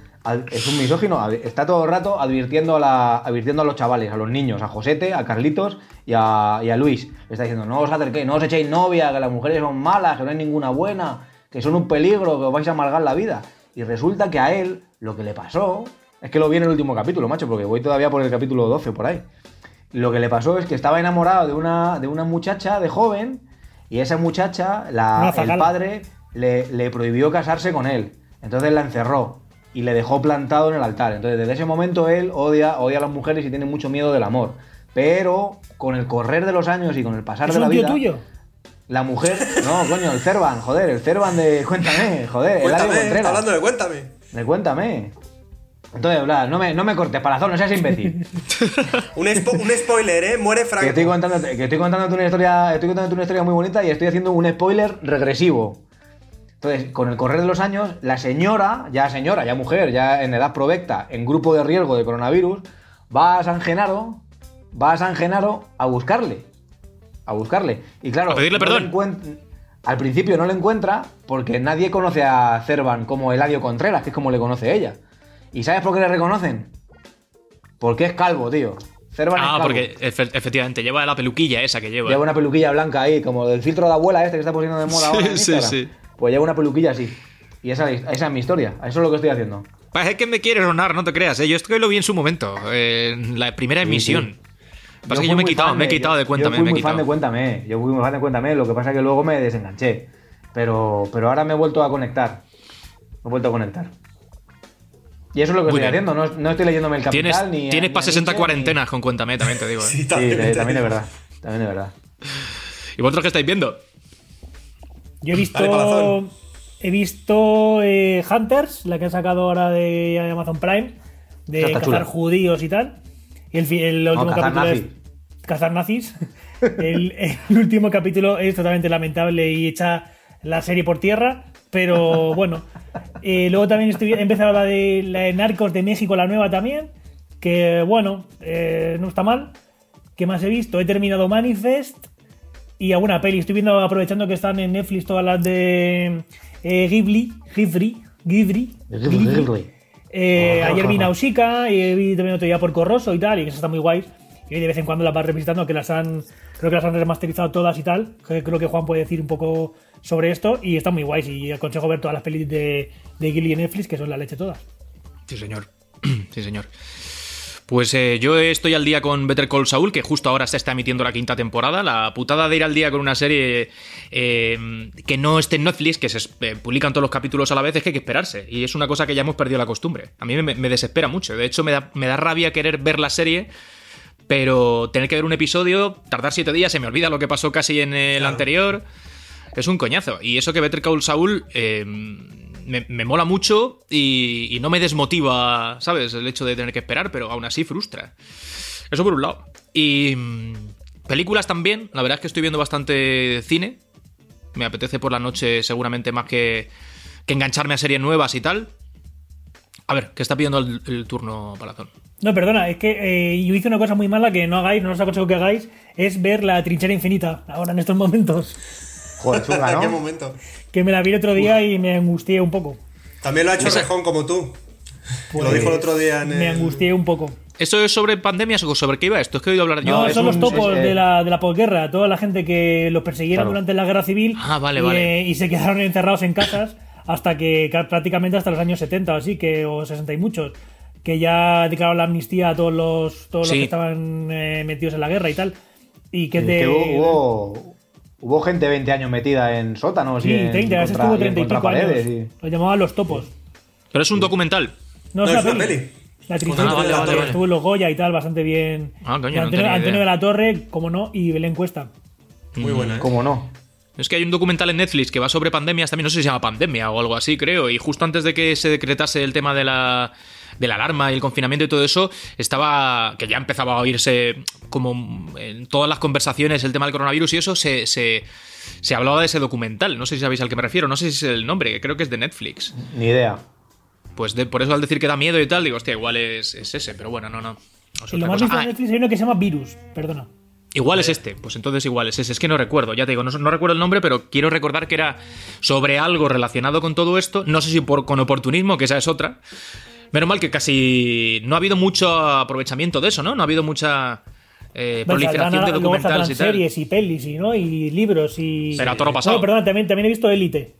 es un misógino, está todo el rato advirtiendo a, la, advirtiendo a los chavales, a los niños, a Josete, a Carlitos y a, y a Luis. Le está diciendo, no os acerquéis, no os echéis novia, que las mujeres son malas, que no hay ninguna buena, que son un peligro, que os vais a amargar la vida. Y resulta que a él lo que le pasó, es que lo vi en el último capítulo, macho, porque voy todavía por el capítulo 12 por ahí. Lo que le pasó es que estaba enamorado de una, de una muchacha de joven y esa muchacha, la- el padre le, le prohibió casarse con él. Entonces la encerró y le dejó plantado en el altar. Entonces desde ese momento él odia, odia a las mujeres y tiene mucho miedo del amor. Pero con el correr de los años y con el pasar ¿Es de la un tío vida... tuyo? La mujer... No, coño, el Cervan, joder, el Cervan de... Cuéntame, joder, el Cuéntame, Contreras. hablando de cuéntame. De cuéntame. Entonces, Blas, no me, no me cortes palazón, no seas imbécil. Un, spo- un spoiler, ¿eh? Muere Que Franco. estoy contándote, que estoy contándote una historia, estoy contándote una historia muy bonita y estoy haciendo un spoiler regresivo. Entonces, con el correr de los años, la señora, ya señora, ya mujer, ya en edad provecta, en grupo de riesgo de coronavirus, va a San Genaro, va a San Genaro a buscarle. A buscarle. Y claro, A pedirle no le perdón. al principio no lo encuentra porque nadie conoce a Cervan como Eladio Contreras, que es como le conoce ella. ¿Y sabes por qué le reconocen? Porque es calvo, tío. Cervan Ah, porque efe- efectivamente lleva la peluquilla esa que lleva. Lleva una peluquilla blanca ahí, como del filtro de abuela este que está poniendo de moda Sí, ahora en sí, sí. Pues lleva una peluquilla así. Y esa, esa es mi historia. Eso es lo que estoy haciendo. Pues es que me quiere sonar, no te creas, ¿eh? Yo esto que lo vi en su momento, en la primera emisión. Pasa que fui yo me he quitado, me he quitado de yo- Cuéntame, Yo fui me he muy fan de Cuéntame. Yo fui muy fan de Cuéntame. Lo que pasa es que luego me desenganché. Pero, pero ahora me he vuelto a conectar. Me he vuelto a conectar. Y eso es lo que Muy estoy bien. haciendo. No, no estoy leyéndome el Tienes, Capital ni. tienes ni para 60 Nietzsche, cuarentenas con Cuéntame, también te digo. ¿eh? Sí, Ni... Sí, también, también es verdad. También es verdad. ¿Y vosotros qué estáis viendo? Yo he visto. He visto eh, Hunters, la que han sacado ahora de Amazon Prime, de cazar chula. judíos y tal. Y el, último cazar capítulo nazis. es. Cazar nazis. el, el último capítulo es totalmente lamentable y echa la serie por tierra. Pero bueno. Eh, luego también estoy, he empezado la de, la de Narcos de México, la nueva también. Que bueno, eh, no está mal. ¿Qué más he visto? He terminado Manifest y alguna peli. Estoy viendo, aprovechando que están en Netflix todas las de eh, Ghibli, Ghibli, Ghibli. Ghibli. Eh, ayer vi Nausicaa y vi también otro día por Corroso y tal, y que eso está muy guay. Y de vez en cuando las vas revisitando, que las han, creo que las han remasterizado todas y tal. que Creo que Juan puede decir un poco sobre esto y está muy guay. Y aconsejo ver todas las pelis de, de Ghibli en Netflix, que son la leche todas. Sí, señor. sí, señor. Pues eh, yo estoy al día con Better Call Saul, que justo ahora se está emitiendo la quinta temporada. La putada de ir al día con una serie eh, que no esté en Netflix, que se eh, publican todos los capítulos a la vez, es que hay que esperarse. Y es una cosa que ya hemos perdido la costumbre. A mí me, me desespera mucho. De hecho, me da, me da rabia querer ver la serie, pero tener que ver un episodio, tardar siete días, se me olvida lo que pasó casi en el Claro. anterior. Es un coñazo. Y eso que Better Call Saul eh, me, me mola mucho y, y no me desmotiva, ¿sabes? El hecho de tener que esperar, pero aún así frustra. Eso por un lado. Y mm, películas también. La verdad es que estoy viendo bastante cine. Me apetece por la noche seguramente más que, que engancharme a series nuevas y tal. A ver, ¿qué está pidiendo el, el turno Palazón? No, perdona, es que eh, yo hice una cosa muy mala que no hagáis, no os aconsejo que hagáis, es ver la trinchera infinita ahora en estos momentos. Joder, chunga, ¿En qué ¿no? momento? Que me la vi el otro día y me angustié un poco. También lo ha hecho Esa- Rejón como tú. Pues, lo dijo el otro día en Me angustié un poco. ¿Eso es sobre pandemias o sobre qué iba esto? Es que he oído hablar yo. No, son los topos eh, de, la, de la posguerra, toda la gente que los persiguieron Claro. durante la guerra civil Ah, vale, y, vale. eh, y se quedaron encerrados en casas hasta que ca- prácticamente hasta los años 70 o así, que, o 60 y muchos, que ya declararon la amnistía a todos los, todos los que estaban eh, metidos en la guerra y tal. Y que te... que hubo, hubo, gente 20 años metida en sótanos y Sí, en 30, ese contra- estuvo y en 30 y pico contra años. paredes y- Lo llamaban los topos. Pero es un documental. No, No, es una peli. peli. La Ah, vale, infinita, vale, vale. estuvo en los Goya y tal, bastante bien. Ah, coño, Y no Antonio, de la Torre, como no, y Belén Cuesta. Muy buena, ¿eh? ¿Cómo no? Es que hay un documental en Netflix que va sobre pandemias también, no sé si se llama Pandemia o algo así, creo, y justo antes de que se decretase el tema de la, de la alarma y el confinamiento y todo eso, estaba, que ya empezaba a oírse como en todas las conversaciones el tema del coronavirus y eso, se, se, se hablaba de ese documental, no sé si sabéis al que me refiero, no sé si es el nombre, creo que es de Netflix. Ni idea. Pues de- por eso al decir que da miedo y tal, digo, hostia, igual es, es ese, pero bueno, no, no. es Y lo más visto en Netflix hay uno que se llama Virus, perdona. Igual es este, pues entonces igual es ese. Es que no recuerdo, ya te digo, no, no recuerdo el nombre, pero quiero recordar que era sobre algo relacionado con todo esto. No sé si por, con oportunismo, que esa es otra. Menos mal que casi no ha habido mucho aprovechamiento de eso, ¿no? No ha habido mucha eh, Bueno, proliferación de documentales y tal. series y pelis y, ¿no? y libros y. Será toro pasado. No, perdona, también, también he visto Élite.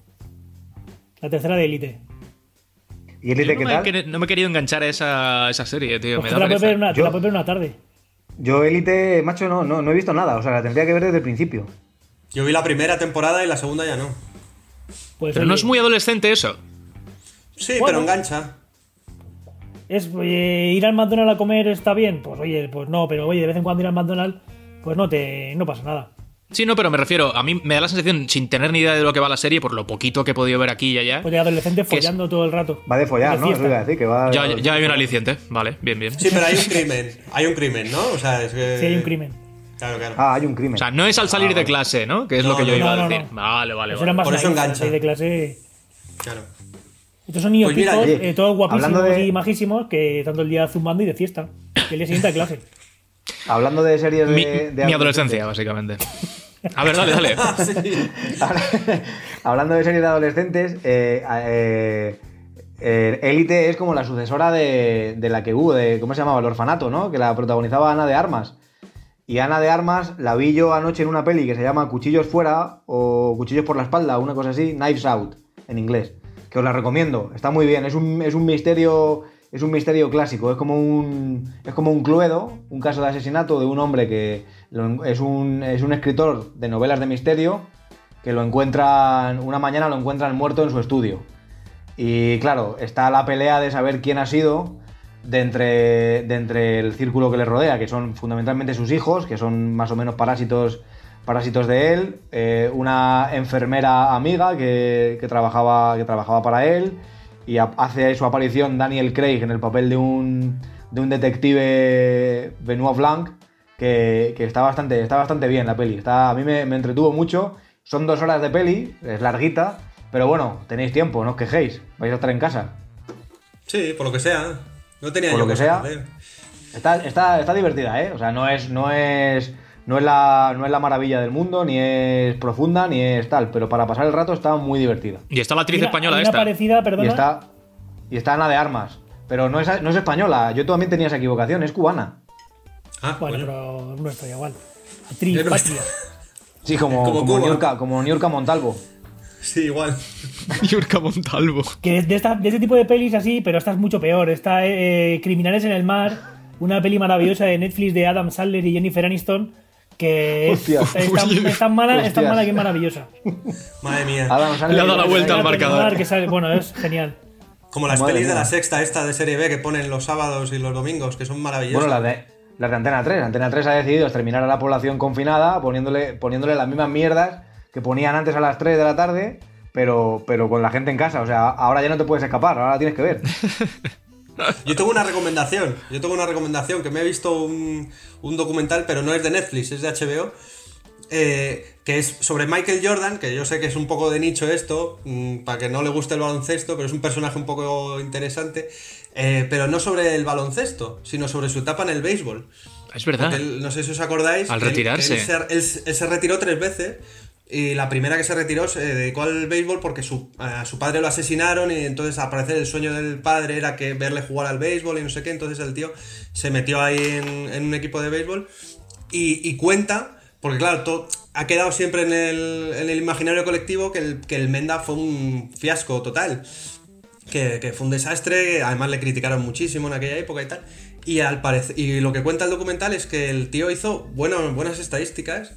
La tercera de Élite. ¿Y Yo Elite no, qué tal? no me he querido enganchar a esa, esa serie, tío. Pues me te da la ver una, te Yo- la puedes ver una tarde. Yo Elite, macho, no, no, no he visto nada. O sea, la tendría que ver desde el principio. Yo vi la primera temporada y la segunda ya no. Pues, Pero no oye, es muy adolescente eso. Sí, Bueno. pero engancha. Es, oye, ir al McDonald's a comer está bien. Pues oye, pues no, pero oye, de vez en cuando ir al McDonald's, pues no te no pasa nada. Sí, no, pero me refiero, a mí me da la sensación, sin tener ni idea de lo que va la serie, por lo poquito que he podido ver aquí y allá, Pues de adolescente es- follando todo el rato. Va de follar, ¿no? Eso fiesta. iba a decir, que va... ya, ya hay un aliciente. Vale, bien, bien. Sí, pero hay un crimen. Hay un crimen, ¿no? O sea, es que. Sí, hay un crimen. Claro, claro. Ah, hay un crimen. O sea, no es al salir de clase, ¿no? Que es lo que yo no, iba no, a decir. no. Vale, vale, Eso vale. era más Por eso engancha. de clase. claro. Estos son niños Pues mira, pijos, oye, eh, todos guapísimos hablando de- y majísimos que están todo el día zumbando y de fiesta. Y el día siguiente a clase. Hablando de series de... Mi, de mi adolescencia, básicamente. A ver, dale, dale. Sí. Hablando de series de adolescentes, eh, eh, eh, Élite es como la sucesora de, de la que hubo, de, ¿cómo se llamaba? El orfanato, ¿no? Que la protagonizaba Ana de Armas. Y Ana de Armas la vi yo anoche en una peli que se llama Cuchillos fuera o Cuchillos por la espalda, una cosa así, Knives Out, en inglés. Que os la recomiendo, está muy bien, es un, es un misterio. Es un misterio clásico, es como un. Es como un cluedo, un caso de asesinato de un hombre que es, un, es un escritor de novelas de misterio que lo encuentran. Una mañana lo encuentran muerto en su estudio. Y claro, está la pelea de saber quién ha sido de entre, de entre el círculo que le rodea, que son fundamentalmente sus hijos, que son más o menos parásitos, parásitos de él, eh, una enfermera amiga que, que trabajaba, que trabajaba para él, y hace su aparición Daniel Craig en el papel de un, de un detective Benoit Blanc, que, que está, bastante, está bastante bien la peli. Está, a mí me, me entretuvo mucho. Son dos horas de peli, es larguita, pero bueno, tenéis tiempo, no os quejéis, vais a estar en casa. Sí, por lo que sea. No tenía Por yo lo que sea. Está, está, está divertida, ¿eh? O sea, no es, no es, no es, la, no es la maravilla del mundo, ni es profunda, ni es tal, pero para pasar el rato está muy divertida. Y está la actriz Mira, española hay una esta. parecida, perdona. Y está, y está Ana de Armas, pero no es, no es española, yo también tenía esa equivocación, es cubana. Ah, Bueno, bueno. pero no estoy igual. Actriz, patria. Sí, como, Como como. Niurka, como Niurka Montalvo. Sí, igual. Yurka Montalvo. Que es de, esta, de este tipo de pelis así, pero esta es mucho peor. Está eh, Criminales en el Mar, una peli maravillosa de Netflix de Adam Sandler y Jennifer Aniston, que es, es tan, es tan mala, es tan mala que es maravillosa. Madre mía. Adam Sandler- Le ha dado la vuelta al marcador. Mar, que sale- bueno, es genial. Como las Madre pelis de mía. la sexta esta de serie B que ponen los sábados y los domingos, que son maravillosas. Bueno, la de, la de Antena 3. Antena 3 ha decidido exterminar a la población confinada poniéndole, poniéndole las mismas mierdas que ponían antes a las 3 de la tarde, pero, pero con la gente en casa. O sea, ahora ya no te puedes escapar, ahora la tienes que ver. Yo tengo una recomendación. Yo tengo una recomendación que me he visto un, un documental, pero no es de Netflix, es de HBO. eh, que es sobre Michael Jordan, que yo sé que es un poco de nicho esto, mm, para que no le guste el baloncesto, pero es un personaje un poco interesante, eh, pero no sobre el baloncesto, sino sobre su etapa en el béisbol. Es verdad. Él- no sé si os acordáis. Al él- retirarse. se, él se retiró tres veces. Y la primera que se retiró se dedicó al béisbol porque su, a su padre lo asesinaron y entonces al parecer el sueño del padre era que verle jugar al béisbol y no sé qué. Entonces el tío se metió ahí en, en un equipo de béisbol y, cuenta, porque claro, to- ha quedado siempre en el, en el imaginario colectivo que el, que el Menda fue un fiasco total que, que fue un desastre, además le criticaron muchísimo en aquella época y tal. Y al parecer, y lo que cuenta el documental es que el tío hizo bueno, buenas estadísticas,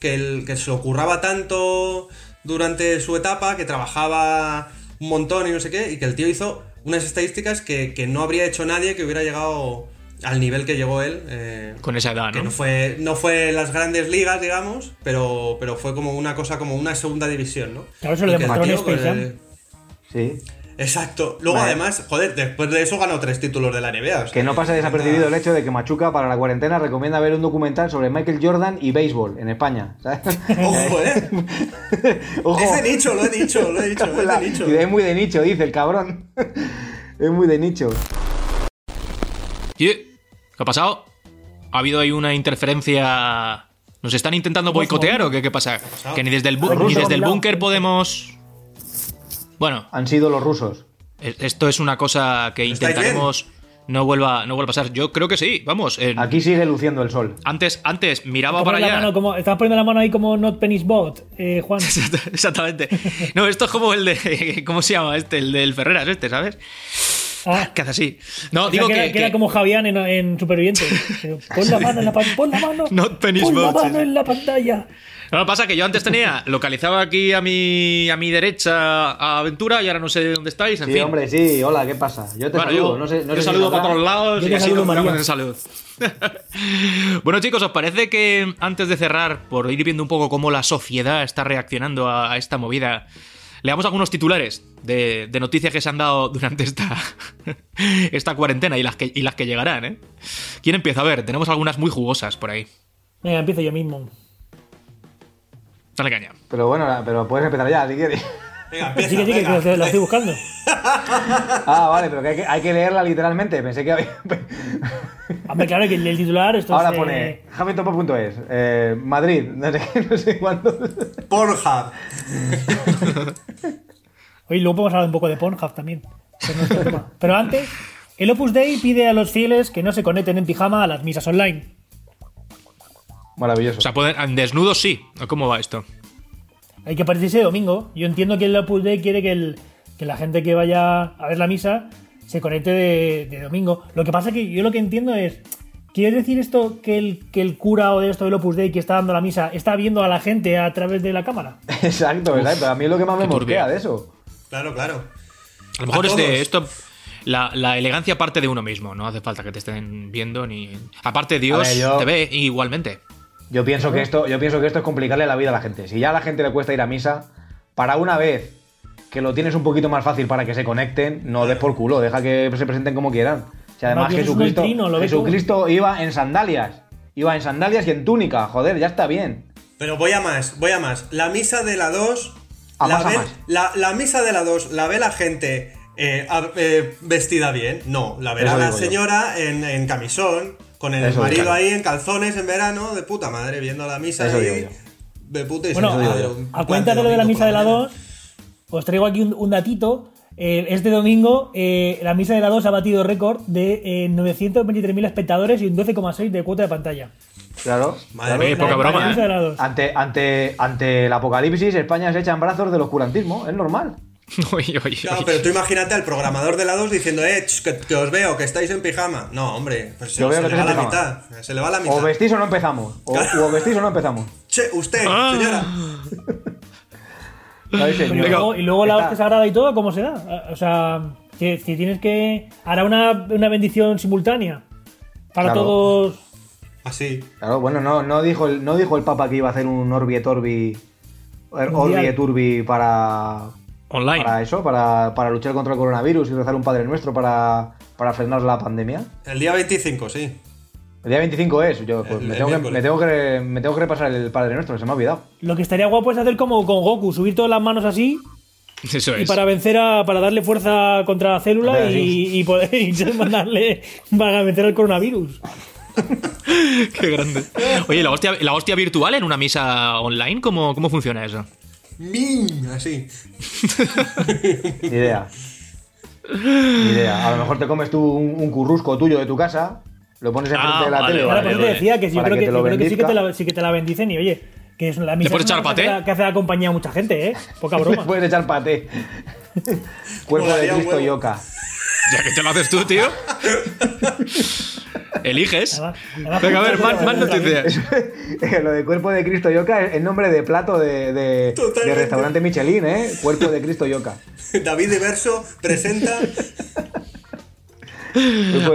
que, el, que se lo curraba tanto durante su etapa, que trabajaba un montón y no sé qué, y que el tío hizo unas estadísticas que, que no habría hecho nadie que hubiera llegado al nivel que llegó él. eh, Con esa edad, que ¿no? no fue, no fue las grandes ligas, digamos, pero, pero fue como una cosa, como una segunda división, ¿no? Claro, eso lo demostró en Space Jam. Sí. Exacto. Luego, Vale. además, joder, después de eso ganó tres títulos de la NBA. o sea, Que no pase desapercibido el hecho de que Machuca para la cuarentena recomienda ver un documental sobre Michael Jordan y béisbol en España. ¿sabes? Ojo, eh. Ojo. Es de nicho, lo he dicho, lo he dicho, es La- de nicho. es muy de nicho, dice el cabrón. es muy de nicho. ¿Y ¿Qué ha pasado? ¿Ha habido ahí una interferencia? ¿Nos están intentando boicotear o qué, qué pasa? Que ni desde el, bu- ni desde el búnker podemos... Bueno, Han sido los rusos. esto es una cosa que ¿Estáis intentaremos no vuelva, no vuelva a pasar. Yo creo que sí, vamos. en- Aquí sigue luciendo el sol. antes, antes miraba para allá. mano como- estás poniendo la mano ahí como Not Penny's Bot, eh, Juan. Exactamente. No, esto es como el de. ¿Cómo se llama este? El del Ferreras, este, ¿sabes? Ah, Que hace así. No, o sea, digo que, que. era, que era como Javián en, en Superviviente. Pon la mano en la pantalla. Pon la mano. Not Penny's pon la Bot, mano en la pantalla. No, lo que pasa es que yo antes tenía localizaba aquí a mi, a mi derecha a Aventura y ahora no sé dónde estáis. En Sí, fin. hombre, sí. Hola, ¿qué pasa? Yo te Bueno, saludo. yo, no sé, no yo sé si saludo para todos lados Yo y te así saludo, nos en salud. bueno, chicos, ¿os parece que antes de cerrar, por ir viendo un poco cómo la sociedad está reaccionando a, a esta movida, leamos algunos titulares de, de noticias que se han dado durante esta, esta cuarentena y las, que, y las que llegarán, ¿eh? ¿Quién empieza? A ver, tenemos algunas muy jugosas por ahí. Venga, empiezo yo mismo. Dale caña. Pero bueno, pero puedes empezar ya, si quieres. Venga, empieza. Sí, que sí, que venga. lo, lo estoy buscando. Ah, vale, pero que hay, que hay que leerla literalmente. Pensé que había... Hombre, claro, que el, titular esto Ahora es, pone eh. Eh, Madrid, no sé, qué, no sé cuándo. Pornhub. Oye, luego podemos hablar un poco de Pornhub también. Tema. Pero antes, el Opus Dei pide a los fieles que no se conecten en pijama a las misas online. Maravilloso. O sea, pueden, desnudos sí. ¿O ¿Cómo va esto? Hay que partirse de domingo. Yo entiendo que el Opus Dei quiere que, el- que la gente que vaya a ver la misa se conecte de, de domingo. Lo que pasa es que yo lo que entiendo es. ¿Quiere decir esto que el, que el cura o de esto del Opus Dei que está dando la misa está viendo a la gente a través de la cámara? exacto, exacto. A mí es lo que más me mosquea de eso. Claro, claro. A lo mejor A es de esto. La, la elegancia parte de uno mismo, no hace falta que te estén viendo ni. Aparte, Dios A ver, yo- te ve igualmente. Yo pienso que esto, yo pienso que esto es complicarle la vida a la gente. Si ya a la gente le cuesta ir a misa, para una vez que lo tienes un poquito más fácil para que se conecten, no des por culo, deja que se presenten como quieran. Si además Jesucristo, Jesucristo iba en sandalias, iba en sandalias y en túnica, joder, ya está bien. Pero voy a más, voy a más. La misa de la 2. A la, más, a ve- más. La, la misa de la 2, ¿la ve la gente eh, a- eh, vestida bien? No, la verá la señora en, en camisón, con el Eso marido ahí en calzones en verano, de puta madre, viendo la misa Eso ahí. digo yo. De puta y Bueno, a- yo. A cuenta de lo de la misa de la mañana. 2, os traigo aquí un, un datito. Eh, este domingo, eh, la misa de la 2 ha batido récord de eh, 923.000 espectadores y un 12,6 de cuota de pantalla. Claro. Madre claro. mía, poca broma, ¿eh? misa de la 2. Ante, ante, ante el apocalipsis, España se echa en brazos del oscurantismo, es normal. Oye, oye, Claro, oye. pero tú imagínate al programador de la 2 diciendo, eh, ch, que, que os veo, que estáis en pijama. No, hombre, pues se, le va la mitad. Se le va la mitad. O vestís o no empezamos. O, o vestís o no empezamos. Che, usted, Ah. señora. Ay, señor. Y luego, y luego la hostia sagrada y todo, ¿cómo se da? O sea, si, si tienes que. Hará una, una bendición simultánea para Claro. todos. Así. Claro, bueno, no, no, dijo el, no dijo el Papa que iba a hacer un Orbi et Orbi. Orbi et Urbi para, Online. para eso, para, para luchar contra el coronavirus y rezar un Padre Nuestro para, para frenar la pandemia. El día 25, sí. El día 25 es, yo pues, El- me, tengo que, me, tengo que, me tengo que repasar el Padre Nuestro, que se me ha olvidado. Lo que estaría guapo es hacer como con Goku, subir todas las manos así Eso y es. para vencer a. para darle fuerza contra la célula y, y poder y mandarle. para vencer al coronavirus. Qué grande. Oye, ¿la hostia, la hostia virtual en una misa online? ¿Cómo, cómo funciona eso? Min, así. Ni idea. Ni idea. A lo mejor te comes tú un, un currusco tuyo de tu casa, lo pones enfrente Ah, de la vale, tele. Ahora, vale, eso te vale. decía que sí, yo creo que que, te lo yo creo que sí, que te la, sí que te la bendicen y oye, que es la una echar cosa que paté? hace- que hace la compañía a mucha gente, ¿eh? Poca broma. Puedes echar paté. Cuerpo de Cristo y Oca. Ya que te lo haces tú, tío. Eliges. Venga, a ver, más, más noticias. Lo de cuerpo de Cristo y Oca es el nombre de plato de, de, de restaurante Michelin, ¿eh? Cuerpo de Cristo y Oca. David de Verso presenta.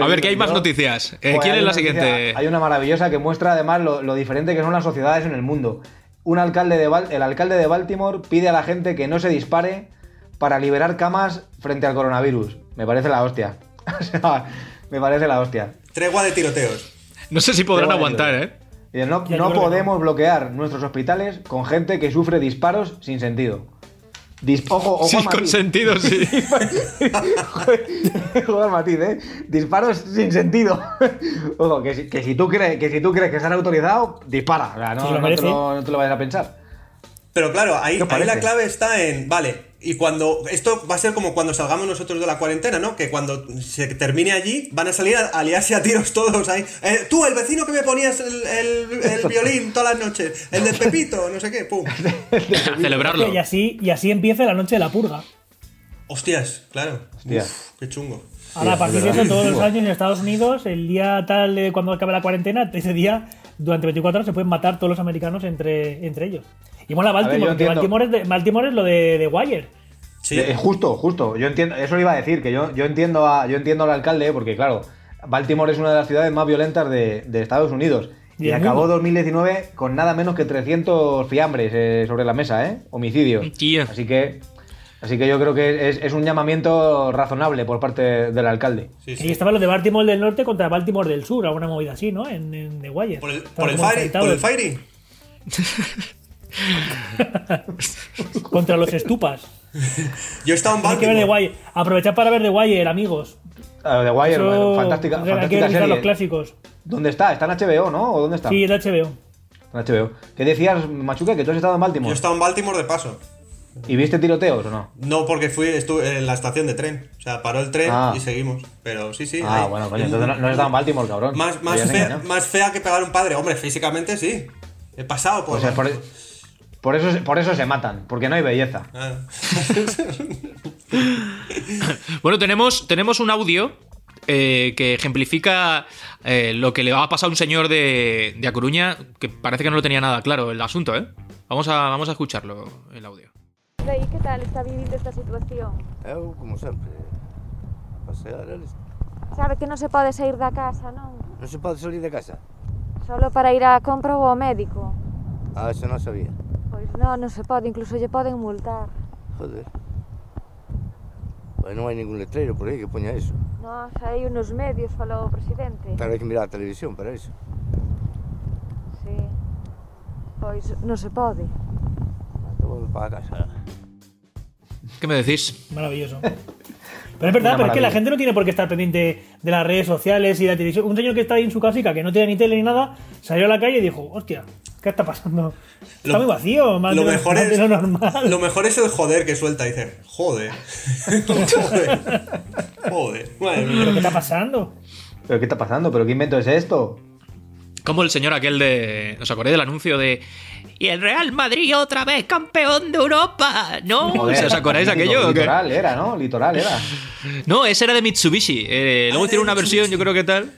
A ver, ¿qué hay más noticias? Eh, Joder, ¿Quién hay es la una siguiente? noticia- Hay una maravillosa que muestra además lo, lo diferente que son las sociedades en el mundo. Un alcalde de el alcalde de Baltimore pide a la gente que no se dispare para liberar camas frente al coronavirus. Me parece la hostia. O sea, me parece la hostia. Tregua de tiroteos. No sé si podrán aguantar, ¿eh? No no podemos bloquear nuestros hospitales con gente que sufre disparos sin sentido. Dis- ojo, ojo Sí, al con matiz. sentido, sí. Ojo al matiz, ¿eh? Disparos sin sentido. Ojo, que si, que si tú crees que si tú crees que están autorizado, dispara. O sea, no, no te lo, no te lo vayas a pensar. Pero claro, ahí, ¿Qué os ahí la clave está en. Vale, y cuando. Esto va a ser como cuando salgamos nosotros de la cuarentena, ¿no? Que cuando se termine allí, van a salir a, a liarse a tiros todos ahí. Eh, tú, el vecino que me ponías el, el- el violín todas las noches. El del Pepito, no sé qué, pum. A celebrarlo. Y así, y así empieza la noche de la purga. Hostias, claro. Hostia. Uf, qué chungo. Ahora, a partir de eso, todos los años en Estados Unidos, el día tal de cuando acabe la cuarentena, ese día, durante 24 horas, se pueden matar todos los americanos entre, entre ellos. Y mola Baltimore, porque. Baltimore es, de- Baltimore es lo de, de Wire. Sí. Eh, justo, justo. Yo entiendo, eso iba a decir, que yo, yo entiendo a, yo entiendo al alcalde, porque claro, Baltimore es una de las ciudades más violentas de, de Estados Unidos. Y acabó mundo. 2019 con nada menos que 300 fiambres eh, sobre la mesa, ¿eh? Homicidios. Tío. Así que, así que yo creo que es, es un llamamiento razonable por parte del alcalde. Sí, Y sí. estaba lo de Baltimore del norte contra Baltimore del sur, alguna movida así, ¿no? En, en The Wire. Por el, por el Fairy, por el Fairy. Contra los estupas. Yo he estado en Hay que ver The Baltimore. Wire. Aprovechad para ver The Wire, amigos. Ah, The Wire, Eso- fantástica, hay que fantástica serie. los clásicos. ¿Dónde está? ¿Está en HBO, no? ¿O dónde está? Sí, el HBO. En HBO. ¿Qué decías, Machuca? Que tú has estado en Yo he Baltimore. estado en Baltimore de paso. ¿Y viste tiroteos o no? No, porque fui estuve en la estación de tren. O sea, paró el tren Ah. y seguimos. Pero sí, sí. Ah, ahí. bueno, coño, entonces no, no estaba en Baltimore, cabrón. Más, más, habías fea, más fea que pegar un padre. Hombre, físicamente sí. He pasado por. O sea, por, por eso, se- por eso se matan, porque no hay belleza. Ah. Bueno, tenemos, tenemos un audio eh, que ejemplifica eh, lo que le va a pasar a un señor de, de A Coruña, que parece que no lo tenía nada claro el asunto, ¿eh? Vamos a, vamos a escucharlo, el audio. Aí, que tal está vivindo esta situación? Eu, como sempre, a pasear eles. Sabe que non se pode sair da casa, non? Non se pode salir da casa? Solo para ir a compra ou ao médico. Ah, eso non sabía. Pois non, non se pode, incluso lle poden multar. Joder. Pois non hai ningún letreiro por aí que poña eso. Non, xa hai unos medios, falou o presidente. Pero hai que mirar a televisión para iso. Sí. Pois non se pode. Para casa. ¿Qué me decís? Maravilloso. Pero es verdad, pero es que la gente no tiene por qué estar pendiente de las redes sociales y la televisión. Un señor que está ahí en su casica, que no tiene ni tele ni nada, salió a la calle y dijo, hostia, ¿qué está pasando? Está Lo- muy vacío, más lo de, mejor más de es- lo normal. Lo mejor es el joder que suelta. Dice, joder. joder. Joder. Madre mía. ¿Pero qué está pasando? ¿Pero qué está pasando? ¿Pero qué invento es esto? Como el señor aquel de... ¿Os acordáis del anuncio de... Y el Real Madrid otra vez campeón de Europa, ¿no? Joder, ¿Os acordáis de aquello? o qué? Litoral era, ¿no? Litoral era. No, ese era de Mitsubishi. Eh, luego Ah, de una versión, yo creo que tal.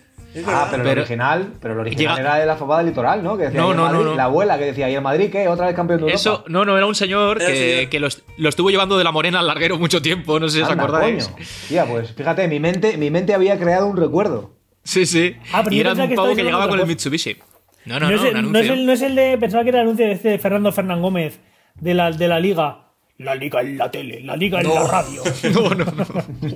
Ah, pero, el Pero- original, pero el original Llega- era de la fabada litoral, ¿no? Que decía, No, "Y el no, no, Madrid", no. La abuela que decía, ¿y el Madrid qué? ¿Otra vez campeón de Europa? Eso, no, no, era un señor Era que, señor. que lo, lo estuvo llevando de la morena al larguero mucho tiempo, no sé si os acordáis. coño. Tía, pues fíjate, mi mente, mi mente había creado un recuerdo. Sí, sí. Ah, pero y era un que pavo que llegaba de con el Mitsubishi. No, no, No, no, es el, no, es anuncio. el, no es el de. Pensaba que era el anuncio de, este de Fernando Fernán Gómez, de la, de la Liga. La Liga en la tele, la Liga en la radio. No, no,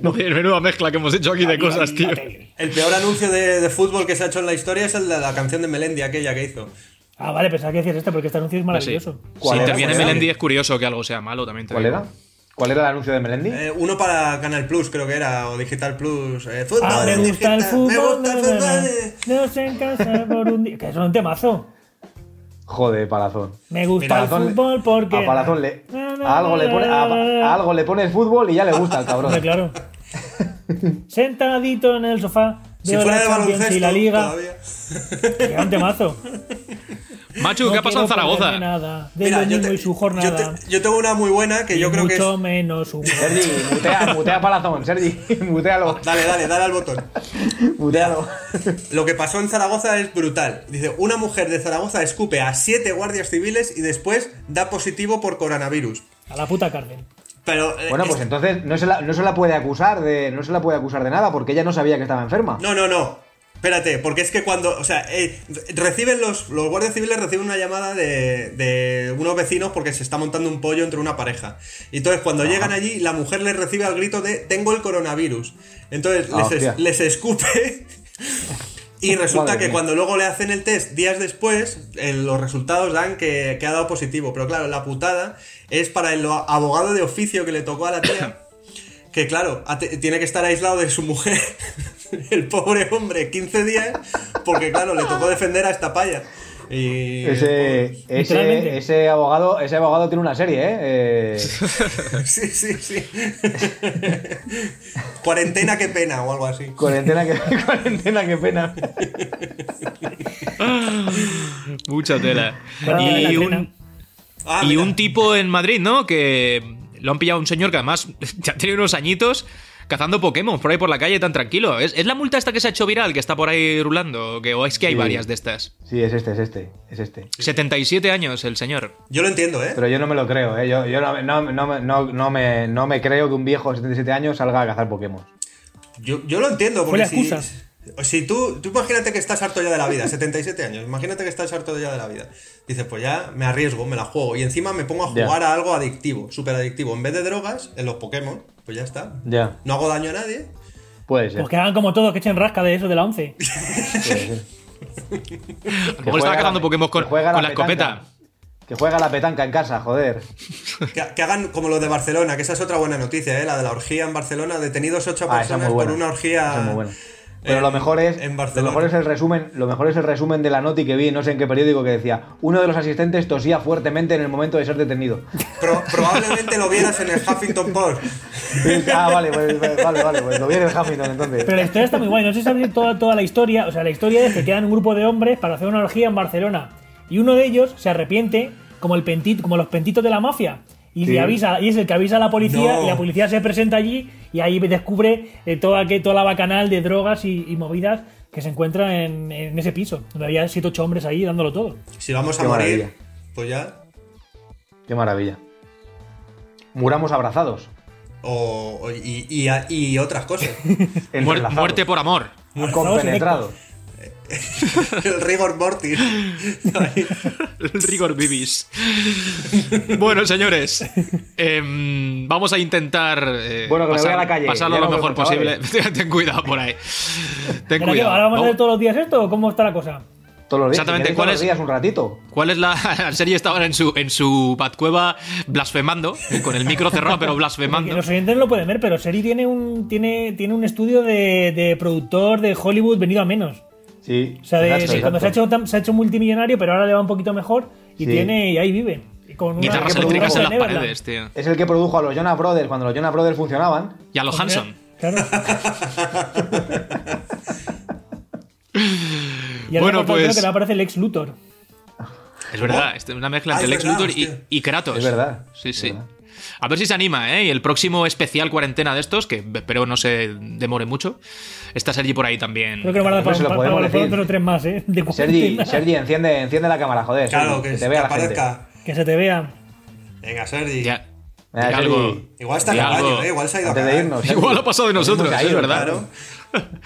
no. Menuda mezcla que hemos hecho aquí de La cosas, tío. El peor anuncio de, de fútbol que se ha hecho en la historia es el de la canción de Melendi, aquella que hizo. Ah, vale, pensaba que decías este porque este anuncio es Pues sí. maravilloso. Si ¿Cuál era? interviene ¿Cuál era? Melendi es curioso que algo sea malo también. te ¿Cuál digo. era? ¿Cuál era el anuncio de Melendi? Eh, uno para Canal Plus, creo que era, o Digital Plus. Eh, fútbol Ah, me gusta el digital, fútbol. Me gusta el fútbol. eh. Por un día. Que es un temazo. Joder, Palazón. Me gusta Mira, el Palazón le- fútbol porque. A Palazón le, Na, na, a algo le pone, a, a algo le pone el fútbol y ya le gusta al cabrón. Claro. Sentadito en el sofá. Si fuera la de Champions baloncesto, y la Liga. todavía. Que era un temazo. Machu, ¿qué No ha pasado en Zaragoza? Nada de Mira, yo, te- y su yo, jornada. te- yo tengo una muy buena que y yo creo que es. mucho menos un Sergi, mutea, mutea Palazón, Sergi, mutealo, Dale, dale, dale al botón. mutealo. Lo que pasó en Zaragoza es brutal. Dice, una mujer de Zaragoza escupe a siete guardias civiles y después da positivo por coronavirus. A la puta cárcel. Pero eh, Bueno, pues es- entonces no se, la, no se la puede acusar de no se la puede acusar de nada porque ella no sabía que estaba enferma. No, no, no. Espérate, porque es que cuando, o sea, eh, reciben los, los guardias civiles reciben una llamada de, de unos vecinos porque se está montando un pollo entre una pareja. Y entonces cuando llegan allí, la mujer les recibe al grito de tengo el coronavirus. Entonces Ah, les, les escupe. Y resulta que cuando luego le hacen el test días después, eh, los resultados dan que, que ha dado positivo. Pero claro, la putada es para el abogado de oficio que le tocó a la tía. Que claro, tiene que estar aislado de su mujer, el pobre hombre, 15 días, porque claro, le tocó defender a esta paya. Y Ese, Literalmente. ese, ese abogado, ese abogado tiene una serie, ¿eh? Eh, Sí, sí, sí. Cuarentena, qué pena, o algo así. cuarentena, que, cuarentena, qué pena. Mucha tela. Bueno, Y un. Ah, y mira. un tipo en Madrid, ¿no? Que lo han pillado un señor que además ya tiene unos añitos cazando Pokémon por ahí por la calle tan tranquilo. ¿Es, es la multa esta que se ha hecho viral, que está por ahí rulando? ¿O, que, o es que hay Sí. varias de estas? Sí, es este, es este, es este. 77 años el señor. Yo lo entiendo, ¿eh? Pero yo no me lo creo, ¿eh? Yo, yo no, no, no, me- no, no me, no me creo que un viejo de 77 años salga a cazar Pokémon. Yo, yo lo entiendo, Fue porque la si, excusa. si tú, tú imagínate que estás harto ya de la vida, 77 años, imagínate que estás harto ya de la vida. Dices, pues ya me arriesgo, me la juego y encima me pongo a jugar a algo adictivo, súper adictivo. En vez de drogas, en los Pokémon, pues ya está. Ya, No hago daño a nadie. puede ser. Pues que hagan como todos, que echen rasca de eso de la 11. puede ser. A lo mejor estaba cazando la- Pokémon con, con la petanca. escopeta. Que juega la petanca en casa, joder. Que, que hagan como lo de Barcelona, que esa es otra buena noticia, ¿eh? La de la orgía en Barcelona, detenidos ocho Ah, personas por una orgía Esa es muy buena. Pero En- lo mejor es en lo Barcelona. mejor es el resumen, lo mejor es el resumen de la noti que vi, no sé en qué periódico que decía, uno de los asistentes tosía fuertemente en el momento de ser detenido. Pro- probablemente lo vieras en el Huffington Post. ah, vale, pues, vale, vale, pues lo vi en el Hamilton entonces. Pero la historia está muy guay. No sé si sabéis toda, toda la historia. O sea, la historia es que quedan un grupo de hombres para hacer una orgía en Barcelona. Y uno de ellos se arrepiente, como, el pentito, como los pentitos de la mafia. Y, Sí. le avisa, y es el que avisa a la policía. No. Y la policía se presenta allí. Y ahí descubre eh, toda, que, toda la bacanal de drogas y, y movidas que se encuentran en, en ese piso. Donde había 7 8 hombres ahí dándolo todo. Si vamos a Qué morir, maravilla. pues ya. Qué maravilla. Muramos abrazados. O, y, y- y otras cosas. Muerte por amor. Compenetrados. el rigor mortis. El rigor vivis. Bueno, señores, em, vamos a intentar eh, Bueno, que me voy a la calle, pasarlo ya lo mejor posible. Ten cuidado por ahí. Ten ¿Pero qué, cuidado. ¿Ahora vamos a hacer todos los días esto o cómo está la cosa? Todos los días. Exactamente, ¿cuál todos los es? días un ratito. ¿Cuál es la, la serie? Estaban en su, en su Batcueva blasfemando, con el micro cerrado, pero blasfemando. los oyentes no lo pueden ver, pero Seri tiene un, tiene, tiene un estudio de, de productor de Hollywood venido a menos. Sí. O sea, de, exacto, de cuando se ha, hecho, se ha hecho multimillonario, pero ahora le va un poquito mejor y Sí. tiene y ahí vive. Y con una- Guitarras eléctricas en las Neverland. paredes, tío. Es el que produjo a los Jonas Brothers cuando los Jonas Brothers funcionaban. Y a los Hanson. Claro. y ahora Bueno, pues- que le aparece el ex Luthor. Es verdad, es una mezcla Ah, entre es Lex verdad, Luthor y, Kratos. Es verdad, Sí, es sí. verdad. A ver si se anima, ¿eh? Y el próximo especial cuarentena de estos, que espero no se demore mucho, está Sergi por ahí también. Creo que lo van a dar Hombre, para, se lo para, podemos para, para otros tres más, ¿eh? De Sergi. Sergi enciende, enciende la cámara, joder. Claro, Sergi, que, que te que vea la gente. aparezca. Que se te vea. Venga, Sergi. Ya. Sergi, algo. Igual está en el baño, ¿eh? Igual se ha ido a de irnos. Igual ha pasado de nosotros, es verdad. Claro.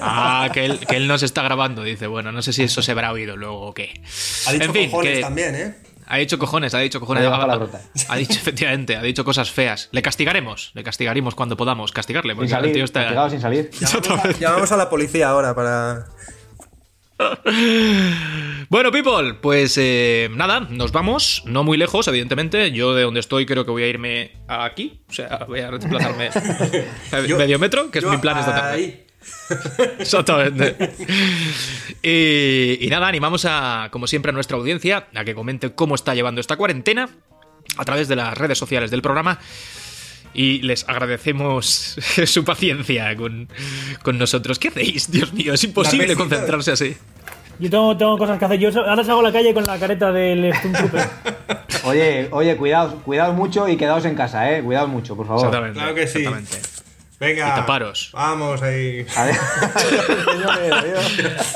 Ah, que él, que él nos está grabando, dice. Bueno, no sé si eso se habrá oído luego o qué. Ha dicho en fin, cojones que también, ¿eh? Ha dicho cojones, ha dicho cojones. Ha dicho Ha, ha dicho, efectivamente, ha dicho cosas feas. Le castigaremos, le castigaremos cuando podamos castigarle. Sin Porque el salir, tío está... castigado sin salir. Llamamos a, llamamos a la policía ahora para. Bueno, people, pues eh, nada, nos vamos, no muy lejos, evidentemente. Yo de donde estoy creo que voy a irme aquí, o sea, voy a desplazarme medio metro, que es yo mi plan esta tarde. Exactamente. Y, y nada, animamos a, como siempre, a nuestra audiencia a que comente cómo está llevando esta cuarentena a través de las redes sociales del programa. Y les agradecemos su paciencia con, con nosotros. ¿Qué hacéis? Dios mío, es imposible concentrarse así. Yo tengo, tengo cosas que hacer. Yo ahora salgo a la calle con la careta del Stormtrooper. Oye, oye, cuidaos, cuidaos mucho y quedaos en casa, eh. Cuidaos mucho, por favor. Exactamente. Claro que sí. exactamente. Venga. Y taparos. Vamos ahí. Adiós.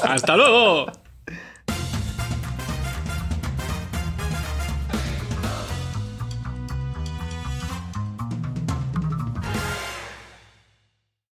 ¡Hasta luego!